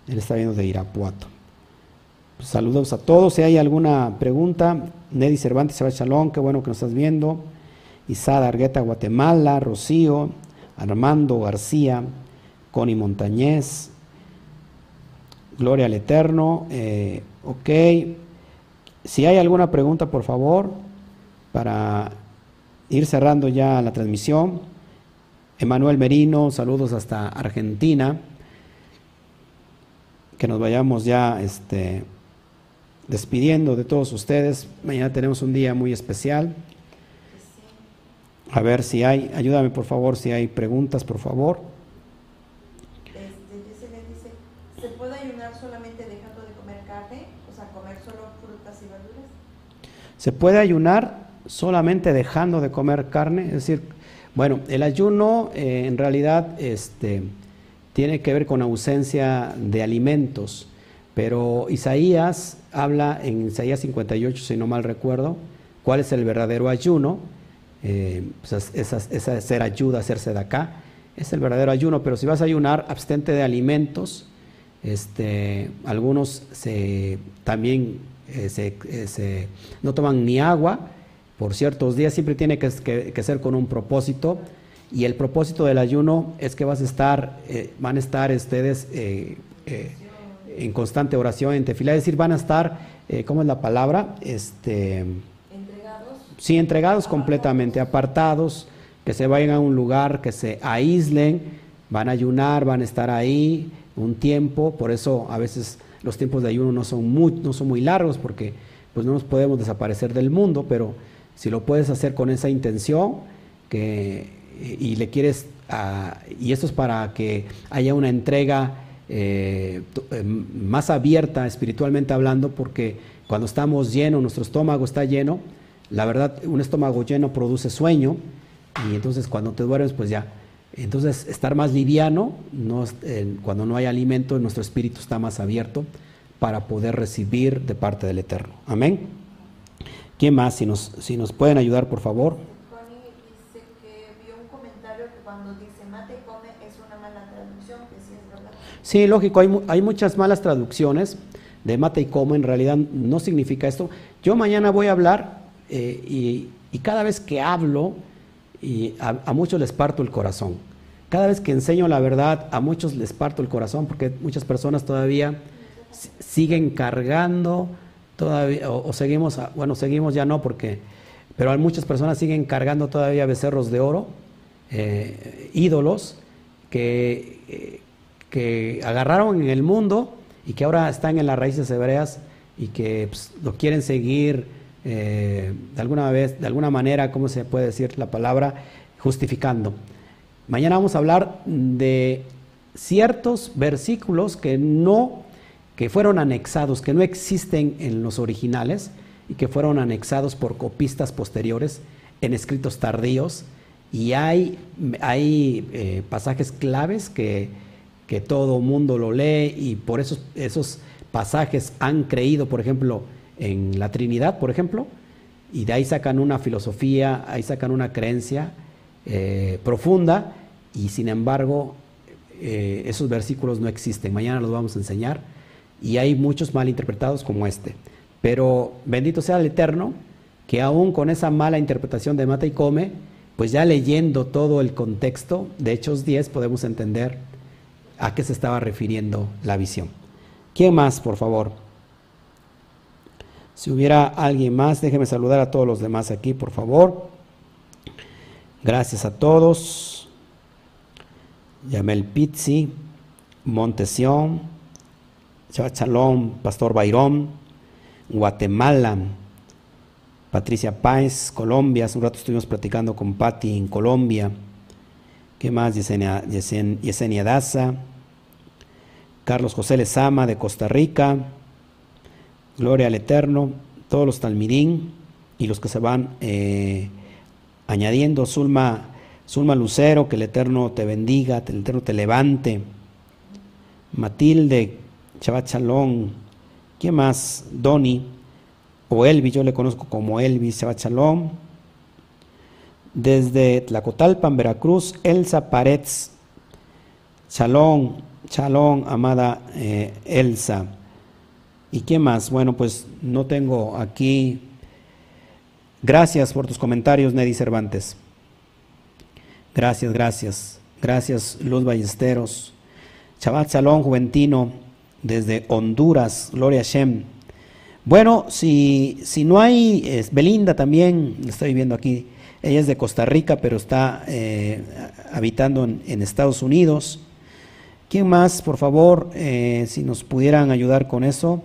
Él está viendo de Irapuato. saludos a todos. Si hay alguna pregunta, Neddy Cervantes, Shalom, qué bueno que nos estás viendo. Isada Argueta, Guatemala, Rocío, Armando García, Connie Montañez, Gloria al Eterno, eh, ok. Si hay alguna pregunta, por favor, para ir cerrando ya la transmisión. Emanuel Merino, saludos hasta Argentina. Que nos vayamos ya este, despidiendo de todos ustedes. Mañana tenemos un día muy especial. A ver si hay, ayúdame por favor, si hay preguntas, por favor. Se puede ayunar solamente dejando de comer carne, es decir, bueno, el ayuno eh, en realidad este, tiene que ver con ausencia de alimentos, pero Isaías habla en Isaías 58, si no mal recuerdo, cuál es el verdadero ayuno, eh, pues esa, esa, hacer ayuda, hacerse de acá, es el verdadero ayuno, pero si vas a ayunar, abstente de alimentos, este, algunos se, también eh, eh, se, no toman ni agua por ciertos días, siempre tiene que, ser con un propósito. Y el propósito del ayuno es que vas a estar, eh, van a estar ustedes en constante oración, en tefila, es decir, van a estar, ¿cómo es la palabra? Este, entregados. Sí, entregados completamente, apartados, que se vayan a un lugar, que se aíslen, van a ayunar, van a estar ahí un tiempo, por eso a veces los tiempos de ayuno no son muy, no son muy largos porque pues no nos podemos desaparecer del mundo, pero si lo puedes hacer con esa intención que, y le quieres, y esto es para que haya una entrega eh, eh, más abierta espiritualmente hablando, porque cuando estamos llenos, nuestro estómago está lleno, la verdad, un estómago lleno produce sueño, y entonces cuando te duermes, pues ya entonces, estar más liviano, cuando no hay alimento, nuestro espíritu está más abierto para poder recibir de parte del Eterno. Amén. ¿Quién más? Si nos, si nos pueden ayudar, por favor. Connie dice que vio un comentario que cuando dice mate y come es una mala traducción, que sí es verdad. Sí, lógico, hay, hay muchas malas traducciones de mate y come, en realidad no significa esto. Yo mañana voy a hablar eh, y, y cada vez que hablo, y a, muchos les parto el corazón. Cada vez que enseño la verdad, a muchos les parto el corazón porque muchas personas todavía siguen cargando, todavía, o, seguimos, bueno, seguimos ya no porque, pero muchas personas siguen cargando todavía becerros de oro, eh, ídolos que, eh, que agarraron en el mundo y que ahora están en las raíces hebreas y que pues, lo quieren seguir eh, de alguna vez, de alguna manera, ¿cómo se puede decir la palabra? Justificando. Mañana vamos a hablar de ciertos versículos que no, que fueron anexados, que no existen en los originales y que fueron anexados por copistas posteriores en escritos tardíos. Y hay, hay eh, pasajes claves que, que todo mundo lo lee y por esos, esos pasajes han creído, por ejemplo, en la Trinidad, por ejemplo, y de ahí sacan una filosofía, ahí sacan una creencia eh, profunda, y sin embargo eh, esos versículos no existen. Mañana los vamos a enseñar, y hay muchos mal interpretados como este. Pero bendito sea el Eterno, que aún con esa mala interpretación de mata y come, pues ya leyendo todo el contexto de Hechos 10 podemos entender a qué se estaba refiriendo la visión. ¿Quién más, por favor? Si hubiera alguien más, déjeme saludar a todos los demás aquí, por favor. Gracias a todos. Yamel Pizzi, Montesión, Chalón, Pastor Bayrón, Guatemala, Patricia Páez, Colombia. Hace un rato estuvimos platicando con Patti en Colombia. ¿Qué más? Yesenia, Yesenia Daza, Carlos José Lezama de Costa Rica. Gloria al Eterno, todos los talmidín y los que se van eh, añadiendo, Zulma, Zulma Lucero, que el Eterno te bendiga, que el Eterno te levante. Matilde, Chabat Chalón, ¿quién más? Doni, o Elvis, yo le conozco como Elvis, Chabat Chalón. Desde Tlacotalpan, Veracruz, Elsa Paretz, Chalón, Chalón, amada eh, Elsa. ¿Y qué más? Bueno, pues no tengo aquí. Gracias por tus comentarios, Neddy Cervantes. Gracias, gracias. Gracias, Luz Ballesteros. Shabbat Shalom Juventino desde Honduras, Gloria Shem. Bueno, si, si no hay, es Belinda también, estoy viendo aquí, ella es de Costa Rica, pero está eh, habitando en, en, Estados Unidos. ¿Quién más, por favor, eh, si nos pudieran ayudar con eso?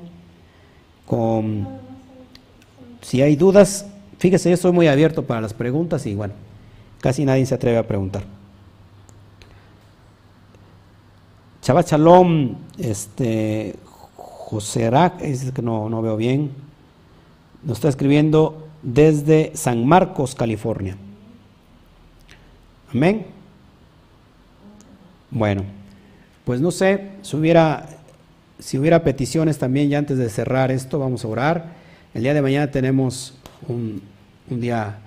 Con, si hay dudas, fíjese, yo estoy muy abierto para las preguntas y bueno, casi nadie se atreve a preguntar. Shalom, este, José Rack, es que no, no veo bien, nos está escribiendo desde San Marcos, California. Amén. Bueno, pues no sé, si hubiera, si hubiera peticiones también ya antes de cerrar esto, vamos a orar. El día de mañana tenemos un, un día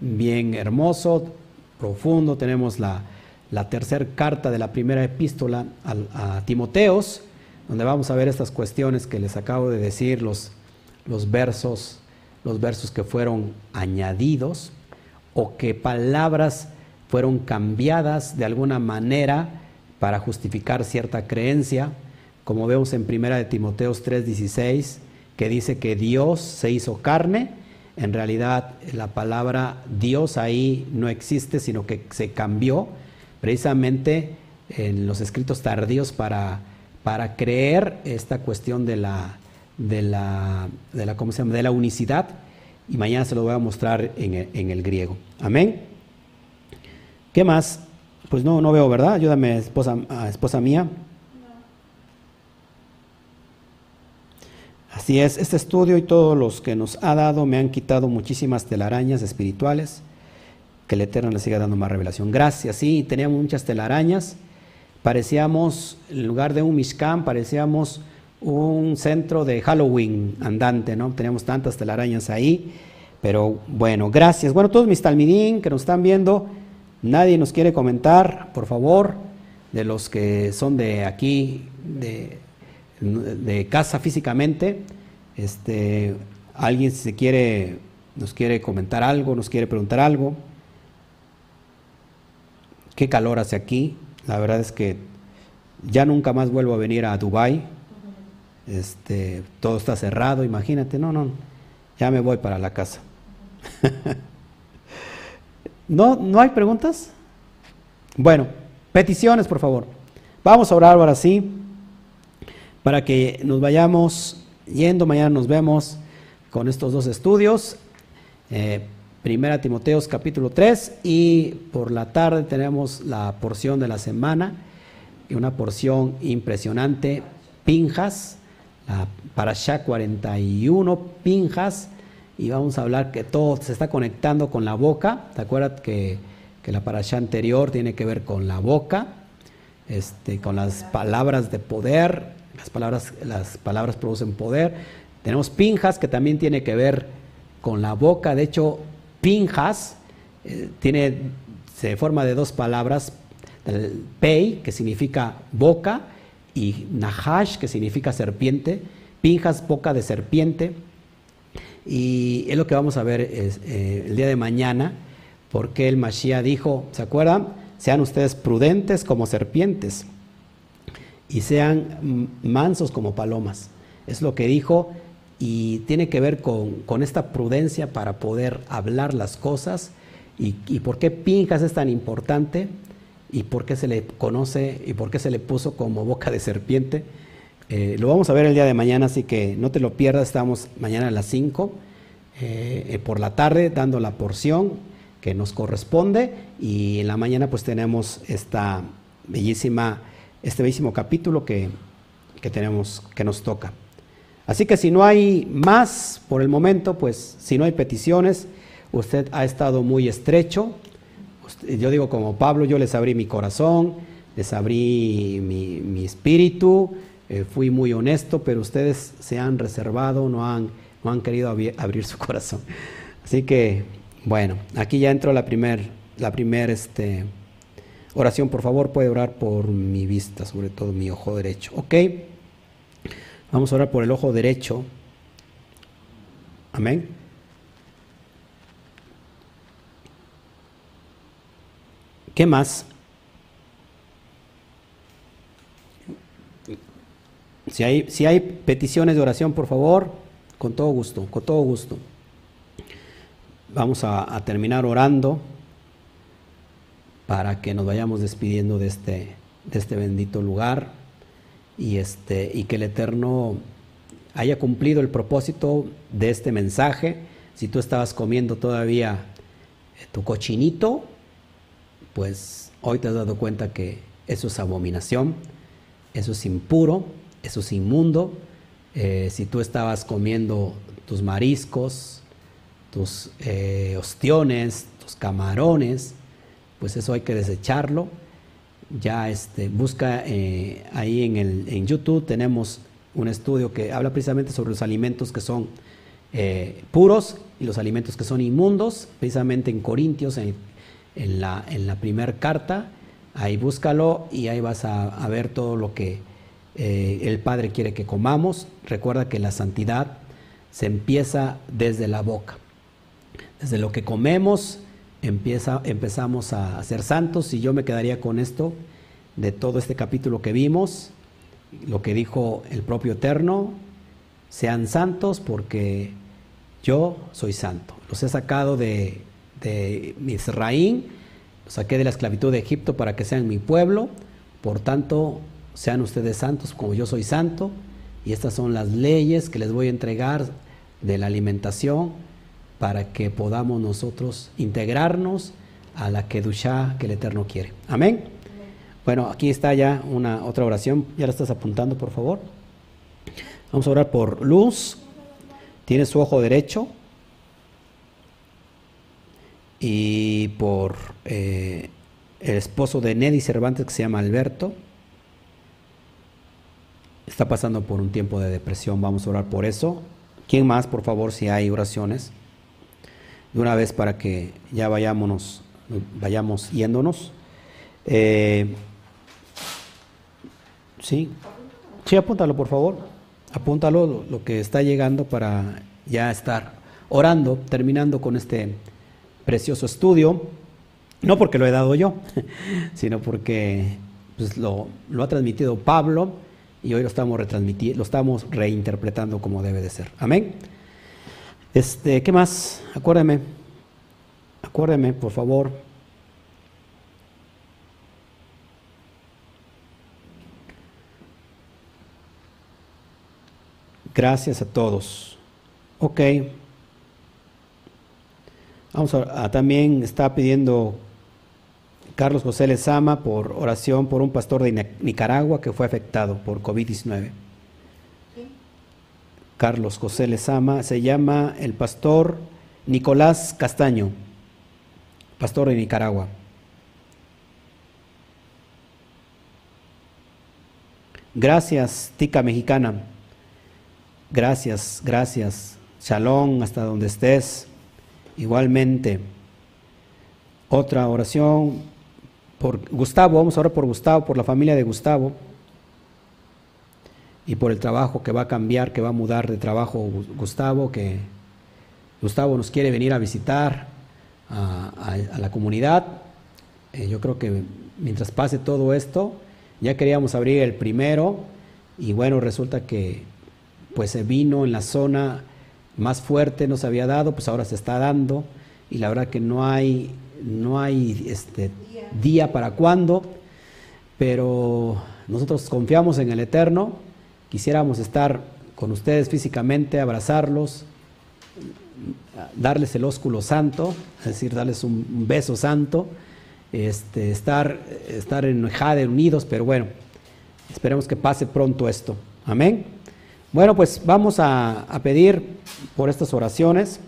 bien hermoso, profundo, tenemos la, la tercera carta de la primera epístola a, Timoteos, donde vamos a ver estas cuestiones que les acabo de decir, los, los versos, los versos que fueron añadidos o que palabras fueron cambiadas de alguna manera para justificar cierta creencia, como vemos en primera de Timoteos 3:16, que dice que Dios se hizo carne, en realidad la palabra Dios ahí no existe, sino que se cambió precisamente en los escritos tardíos para, para creer esta cuestión de la, de la, de la, ¿cómo se llama? de la unicidad y mañana se lo voy a mostrar en el, en el griego. Amén. ¿Qué más? Pues no, no veo, ¿verdad? Ayúdame, esposa, esposa mía. Así es, este estudio y todos los que nos ha dado me han quitado muchísimas telarañas espirituales que el Eterno le siga dando más revelación. Gracias, sí, teníamos muchas telarañas. Parecíamos, en lugar de un Mishkan, parecíamos un centro de Halloween andante, ¿no? Teníamos tantas telarañas ahí. Pero bueno, gracias. Bueno, todos mis talmidín que nos están viendo, nadie nos quiere comentar, por favor, de los que son de aquí, de, de casa físicamente. Este, alguien si se quiere, nos quiere comentar algo, nos quiere preguntar algo qué calor hace aquí. La verdad es que ya nunca más vuelvo a venir a Dubai. Este, todo está cerrado, imagínate. No, no, ya me voy para la casa. ¿No, ¿No hay preguntas? Bueno, peticiones, por favor. Vamos a orar ahora sí, para que nos vayamos yendo. Mañana nos vemos con estos dos estudios. Eh, Primera Timoteos capítulo 3 y por la tarde tenemos la porción de la semana y una porción impresionante, Pinjas, la Parashá 41, Pinjas, y vamos a hablar que todo se está conectando con la boca, ¿te acuerdas que, que la Parashá anterior tiene que ver con la boca, este, con las palabras de poder, las palabras, las palabras producen poder, tenemos Pinjas que también tiene que ver con la boca, de hecho Pinjas eh, tiene, se forma de dos palabras, pei, que significa boca, y nahash, que significa serpiente. Pinjas, boca de serpiente. Y es lo que vamos a ver eh, el día de mañana, porque el Mashiach dijo, ¿se acuerdan? Sean ustedes prudentes como serpientes y sean mansos como palomas. Es lo que dijo y tiene que ver con, esta prudencia para poder hablar las cosas y, por qué Pinjas es tan importante y por qué se le conoce y por qué se le puso como boca de serpiente. Eh, lo vamos a ver el día de mañana, así que no te lo pierdas, estamos mañana a las 5 eh, eh, por la tarde dando la porción que nos corresponde y en la mañana pues tenemos esta bellísima, este bellísimo capítulo que, que tenemos, que nos toca. Así que si no hay más por el momento, pues si no hay peticiones, usted ha estado muy estrecho. Yo digo como Pablo, yo les abrí mi corazón, les abrí mi, espíritu, eh, fui muy honesto, pero ustedes se han reservado, no han, no han querido abrir, su corazón. Así que, bueno, aquí ya entró la primera la primer, este, oración. Por favor, puede orar por mi vista, sobre todo mi ojo derecho. ¿Ok? Vamos a orar por el ojo derecho. Amén. ¿Qué más? Si hay, si hay peticiones de oración, por favor, con todo gusto, con todo gusto. Vamos a, a terminar orando para que nos vayamos despidiendo de este, de este bendito lugar y, este, y que el Eterno haya cumplido el propósito de este mensaje. Si tú estabas comiendo todavía eh, tu cochinito, pues hoy te has dado cuenta que eso es abominación, eso es impuro, eso es inmundo. Eh, si tú estabas comiendo tus mariscos, tus eh, ostiones, tus camarones, pues eso hay que desecharlo. Ya este, busca eh, ahí en, el, en YouTube, tenemos un estudio que habla precisamente sobre los alimentos que son eh, puros y los alimentos que son inmundos, precisamente en Corintios, en, en la, en la primera carta. Ahí búscalo y ahí vas a, ver todo lo que eh, el Padre quiere que comamos. Recuerda que la santidad se empieza desde la boca. Desde lo que comemos empieza, empezamos a ser santos y yo me quedaría con esto de todo este capítulo que vimos, lo que dijo el propio Eterno, sean santos porque yo soy santo. Los he sacado de, de Misraín, los saqué de la esclavitud de Egipto para que sean mi pueblo, por tanto sean ustedes santos como yo soy santo, y estas son las leyes que les voy a entregar de la alimentación para que podamos nosotros integrarnos a la Kedushá que el Eterno quiere. Amén. Bueno, aquí está ya una otra oración. Ya la estás apuntando, por favor. Vamos a orar por Luz. Tiene su ojo derecho. Y por eh, el esposo de Neddy Cervantes, que se llama Alberto. Está pasando por un tiempo de depresión. Vamos a orar por eso. ¿Quién más, por favor, si hay oraciones? De una vez para que ya vayámonos, vayamos yéndonos. Eh, sí, sí, apúntalo por favor, apúntalo lo que está llegando para ya estar orando, terminando con este precioso estudio, no porque lo he dado yo, sino porque pues, lo, lo ha transmitido Pablo y hoy lo estamos lo estamos reinterpretando como debe de ser. Amén. Este, ¿qué más? Acuérdeme. Acuérdeme, por favor. Gracias a todos. Ok. Vamos a, también está pidiendo Carlos José Lezama por oración por un pastor de Nicaragua que fue afectado por COVID-19. Carlos José Lezama, se llama el pastor Nicolás Castaño, pastor de Nicaragua. Gracias, tica mexicana. Gracias, gracias. Shalom hasta donde estés. Igualmente. Otra oración por Gustavo, vamos a orar por Gustavo, por la familia de Gustavo y por el trabajo que va a cambiar, que va a mudar de trabajo Gustavo, que Gustavo nos quiere venir a visitar a, la comunidad. Eh, yo creo que mientras pase todo esto, ya queríamos abrir el primero y bueno, resulta que pues se vino en la zona más fuerte, no se había dado, pues ahora se está dando y la verdad que no hay, no hay este, día para cuándo, pero nosotros confiamos en el Eterno Quisiéramos estar con ustedes físicamente, abrazarlos, darles el ósculo santo, es decir, darles un, beso santo, este, estar, estar en unidos, pero bueno, esperemos que pase pronto esto. Amén. Bueno, pues vamos a, a pedir por estas oraciones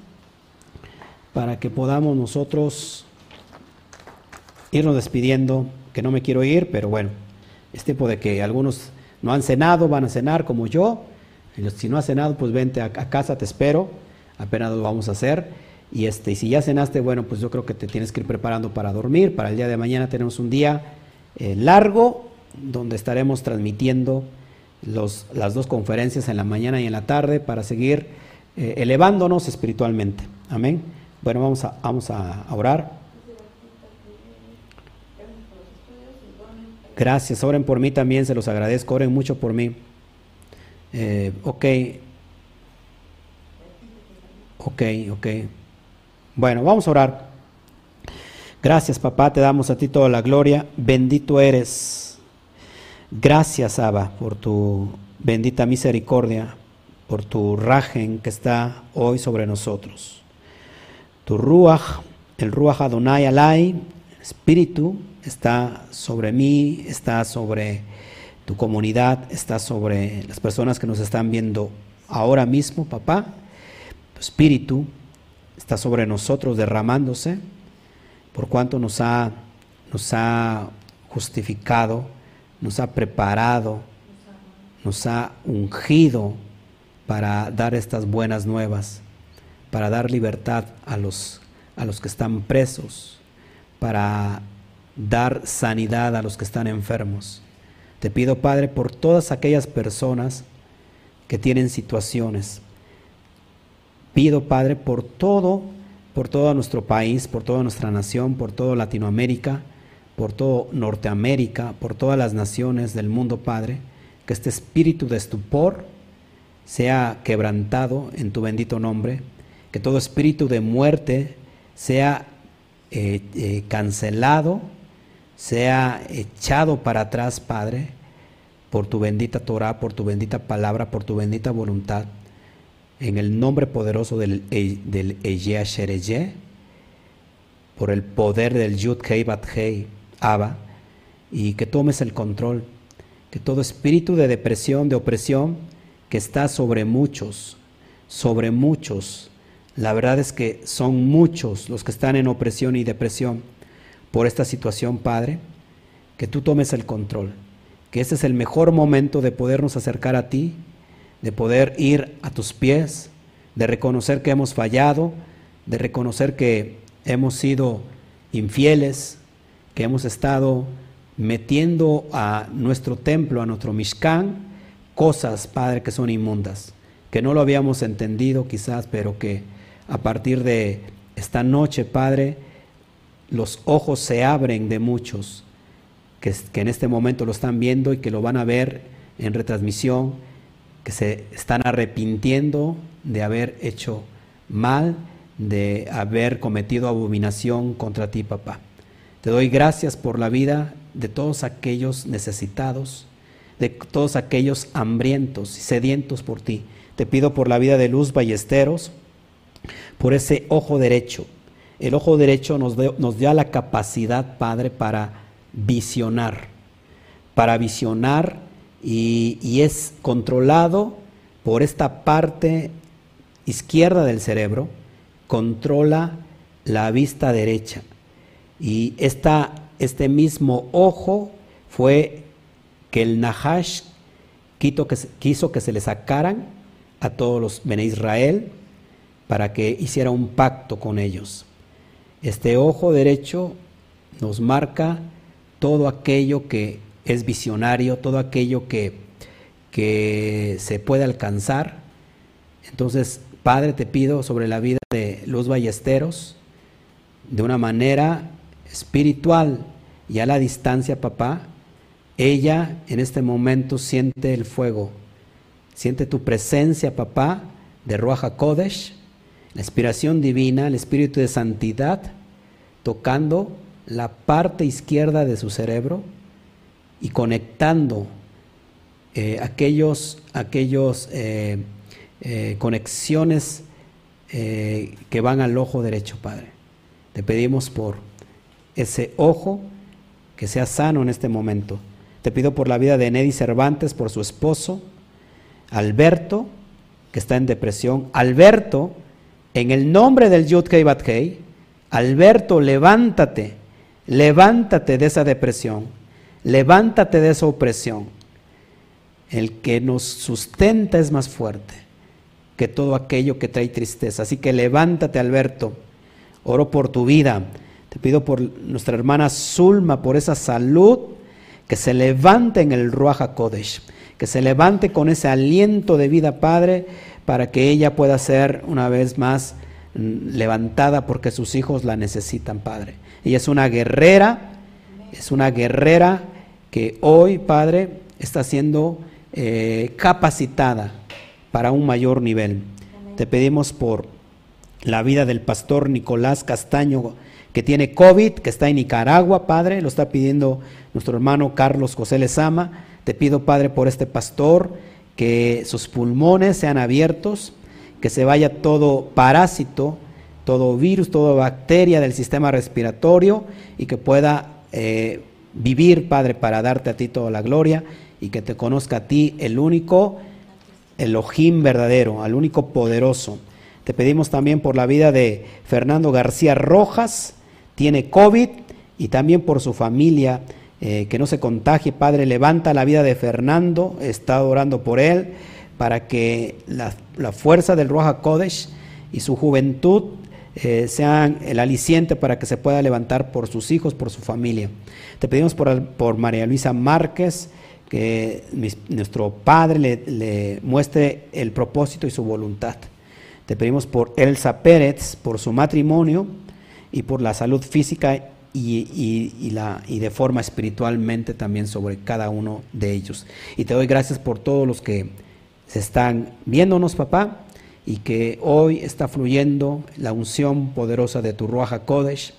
para que podamos nosotros irnos despidiendo, que no me quiero ir, pero bueno, es tiempo de que algunos no han cenado, van a cenar como yo. Si no has cenado, pues vente a, casa, te espero. Apenas lo vamos a hacer. Y, este, y si ya cenaste, bueno, pues yo creo que te tienes que ir preparando para dormir. Para el día de mañana tenemos un día eh, largo donde estaremos transmitiendo los, las dos conferencias en la mañana y en la tarde para seguir eh, elevándonos espiritualmente. Amén. Bueno, vamos a, vamos a orar. Gracias, oren por mí también, se los agradezco, oren mucho por mí. Eh, ok. Ok, ok. Bueno, vamos a orar. Gracias, papá, te damos a ti toda la gloria. Bendito eres. Gracias, Abba, por tu bendita misericordia, por tu rajen que está hoy sobre nosotros. Tu ruach, el ruach Adonai Alai, espíritu, está sobre mí, está sobre tu comunidad, está sobre las personas que nos están viendo ahora mismo, papá. Tu espíritu está sobre nosotros derramándose, por cuanto nos ha, nos ha justificado, nos ha preparado, nos ha ungido para dar estas buenas nuevas, para dar libertad a los, a los que están presos, para dar sanidad a los que están enfermos. Te pido, Padre, por todas aquellas personas que tienen situaciones. Pido, Padre, por todo, por todo nuestro país, por toda nuestra nación, por toda Latinoamérica, por todo Norteamérica, por todas las naciones del mundo, Padre, que este espíritu de estupor sea quebrantado en tu bendito nombre, que todo espíritu de muerte sea eh, eh, cancelado sea echado para atrás, Padre, por tu bendita Torah, por tu bendita palabra, por tu bendita voluntad, en el nombre poderoso del, e, del Shereye, por el poder del Yud Hei Bat Hei, Abba, y que tomes el control, que todo espíritu de depresión, de opresión, que está sobre muchos, sobre muchos, la verdad es que son muchos los que están en opresión y depresión, por esta situación, Padre, que tú tomes el control, que este es el mejor momento de podernos acercar a ti, de poder ir a tus pies, de reconocer que hemos fallado, de reconocer que hemos sido infieles, que hemos estado metiendo a nuestro templo, a nuestro Mishkan, cosas, Padre, que son inmundas, que no lo habíamos entendido quizás, pero que a partir de esta noche, Padre, los ojos se abren de muchos que, en este momento lo están viendo y que lo van a ver en retransmisión, que se están arrepintiendo de haber hecho mal, de haber cometido abominación contra ti, papá. Te doy gracias por la vida de todos aquellos necesitados, de todos aquellos hambrientos y sedientos por ti. Te pido por la vida de Luz Ballesteros, por ese ojo derecho, el ojo derecho nos, da la capacidad, Padre, para visionar, para visionar y, es controlado por esta parte izquierda del cerebro, controla la vista derecha. Y esta, este mismo ojo fue que el Nahash quiso que se le sacaran a todos los Bene Israel para que hiciera un pacto con ellos. Este ojo derecho nos marca todo aquello que es visionario, todo aquello que, que se puede alcanzar. Entonces, Padre, te pido sobre la vida de Luz Ballesteros, de una manera espiritual y a la distancia, papá, ella en este momento siente el fuego, siente tu presencia, papá, de Ruaja Kodesh, la inspiración divina, el espíritu de santidad, tocando la parte izquierda de su cerebro y conectando eh, aquellos, aquellos eh, eh, conexiones que van al ojo derecho, Padre. Te pedimos por ese ojo que sea sano en este momento. Te pido por la vida de Neddy Cervantes, por su esposo, Alberto, que está en depresión. Alberto, en el nombre del Yud Alberto, levántate, levántate de esa depresión, levántate de esa opresión. El que nos sustenta es más fuerte que todo aquello que trae tristeza. Así que levántate, Alberto. Oro por tu vida. Te pido por nuestra hermana Zulma, por esa salud, que se levante en el Ruach Kodesh, que se levante con ese aliento de vida, Padre, para que ella pueda ser una vez más levantada porque sus hijos la necesitan, Padre. Ella es una guerrera, es una guerrera que hoy, Padre, está haciendo eh, capacitada para un mayor nivel. Te pedimos por la vida del pastor Nicolás Castaño, que tiene COVID, que está en Nicaragua, Padre, lo está pidiendo nuestro hermano Carlos José Lezama. Te pido, Padre, por este pastor, que sus pulmones sean abiertos, que se vaya todo parásito, todo virus, toda bacteria del sistema respiratorio y que pueda eh, vivir, Padre, para darte a ti toda la gloria y que te conozca a ti, el único Elohim verdadero, al único poderoso. Te pedimos también por la vida de Fernando García Rojas, tiene COVID, y también por su familia, eh, que no se contagie. Padre, levanta la vida de Fernando, está orando por él, para que la, fuerza del Roja Kodesh y su juventud eh, sean el aliciente para que se pueda levantar por sus hijos, por su familia. Te pedimos por, por María Luisa Márquez, que nuestro Padre le, muestre el propósito y su voluntad. Te pedimos por Elsa Pérez, por su matrimonio y por la salud física y, la, y de forma espiritualmente también sobre cada uno de ellos. Y te doy gracias por todos los que están viéndonos, papá, y que hoy está fluyendo la unción poderosa de tu Ruaja Kodesh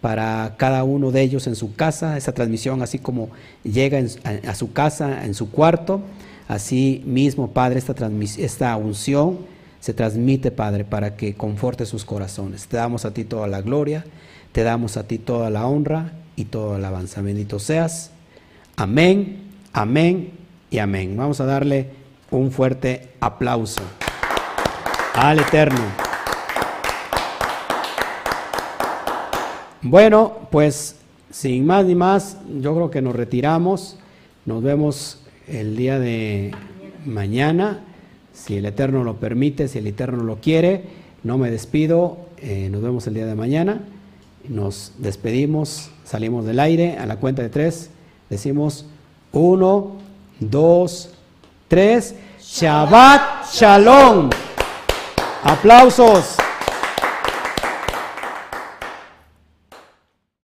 para cada uno de ellos en su casa, esa transmisión así como llega a, su casa, en su cuarto, así mismo, Padre, esta, esta unción se transmite, Padre, para que conforte sus corazones. Te damos a ti toda la gloria, te damos a ti toda la honra y toda la alabanza. Bendito seas. Amén, amén y amén. Vamos a darle un fuerte aplauso al Eterno. Bueno, pues sin más ni más, yo creo que nos retiramos. Nos vemos el día de mañana, si el Eterno lo permite, si el Eterno lo quiere. No me despido, eh, nos vemos el día de mañana. Nos despedimos, salimos del aire a la cuenta de tres. Decimos uno, dos, tres. Shabbat Shalom. Aplausos.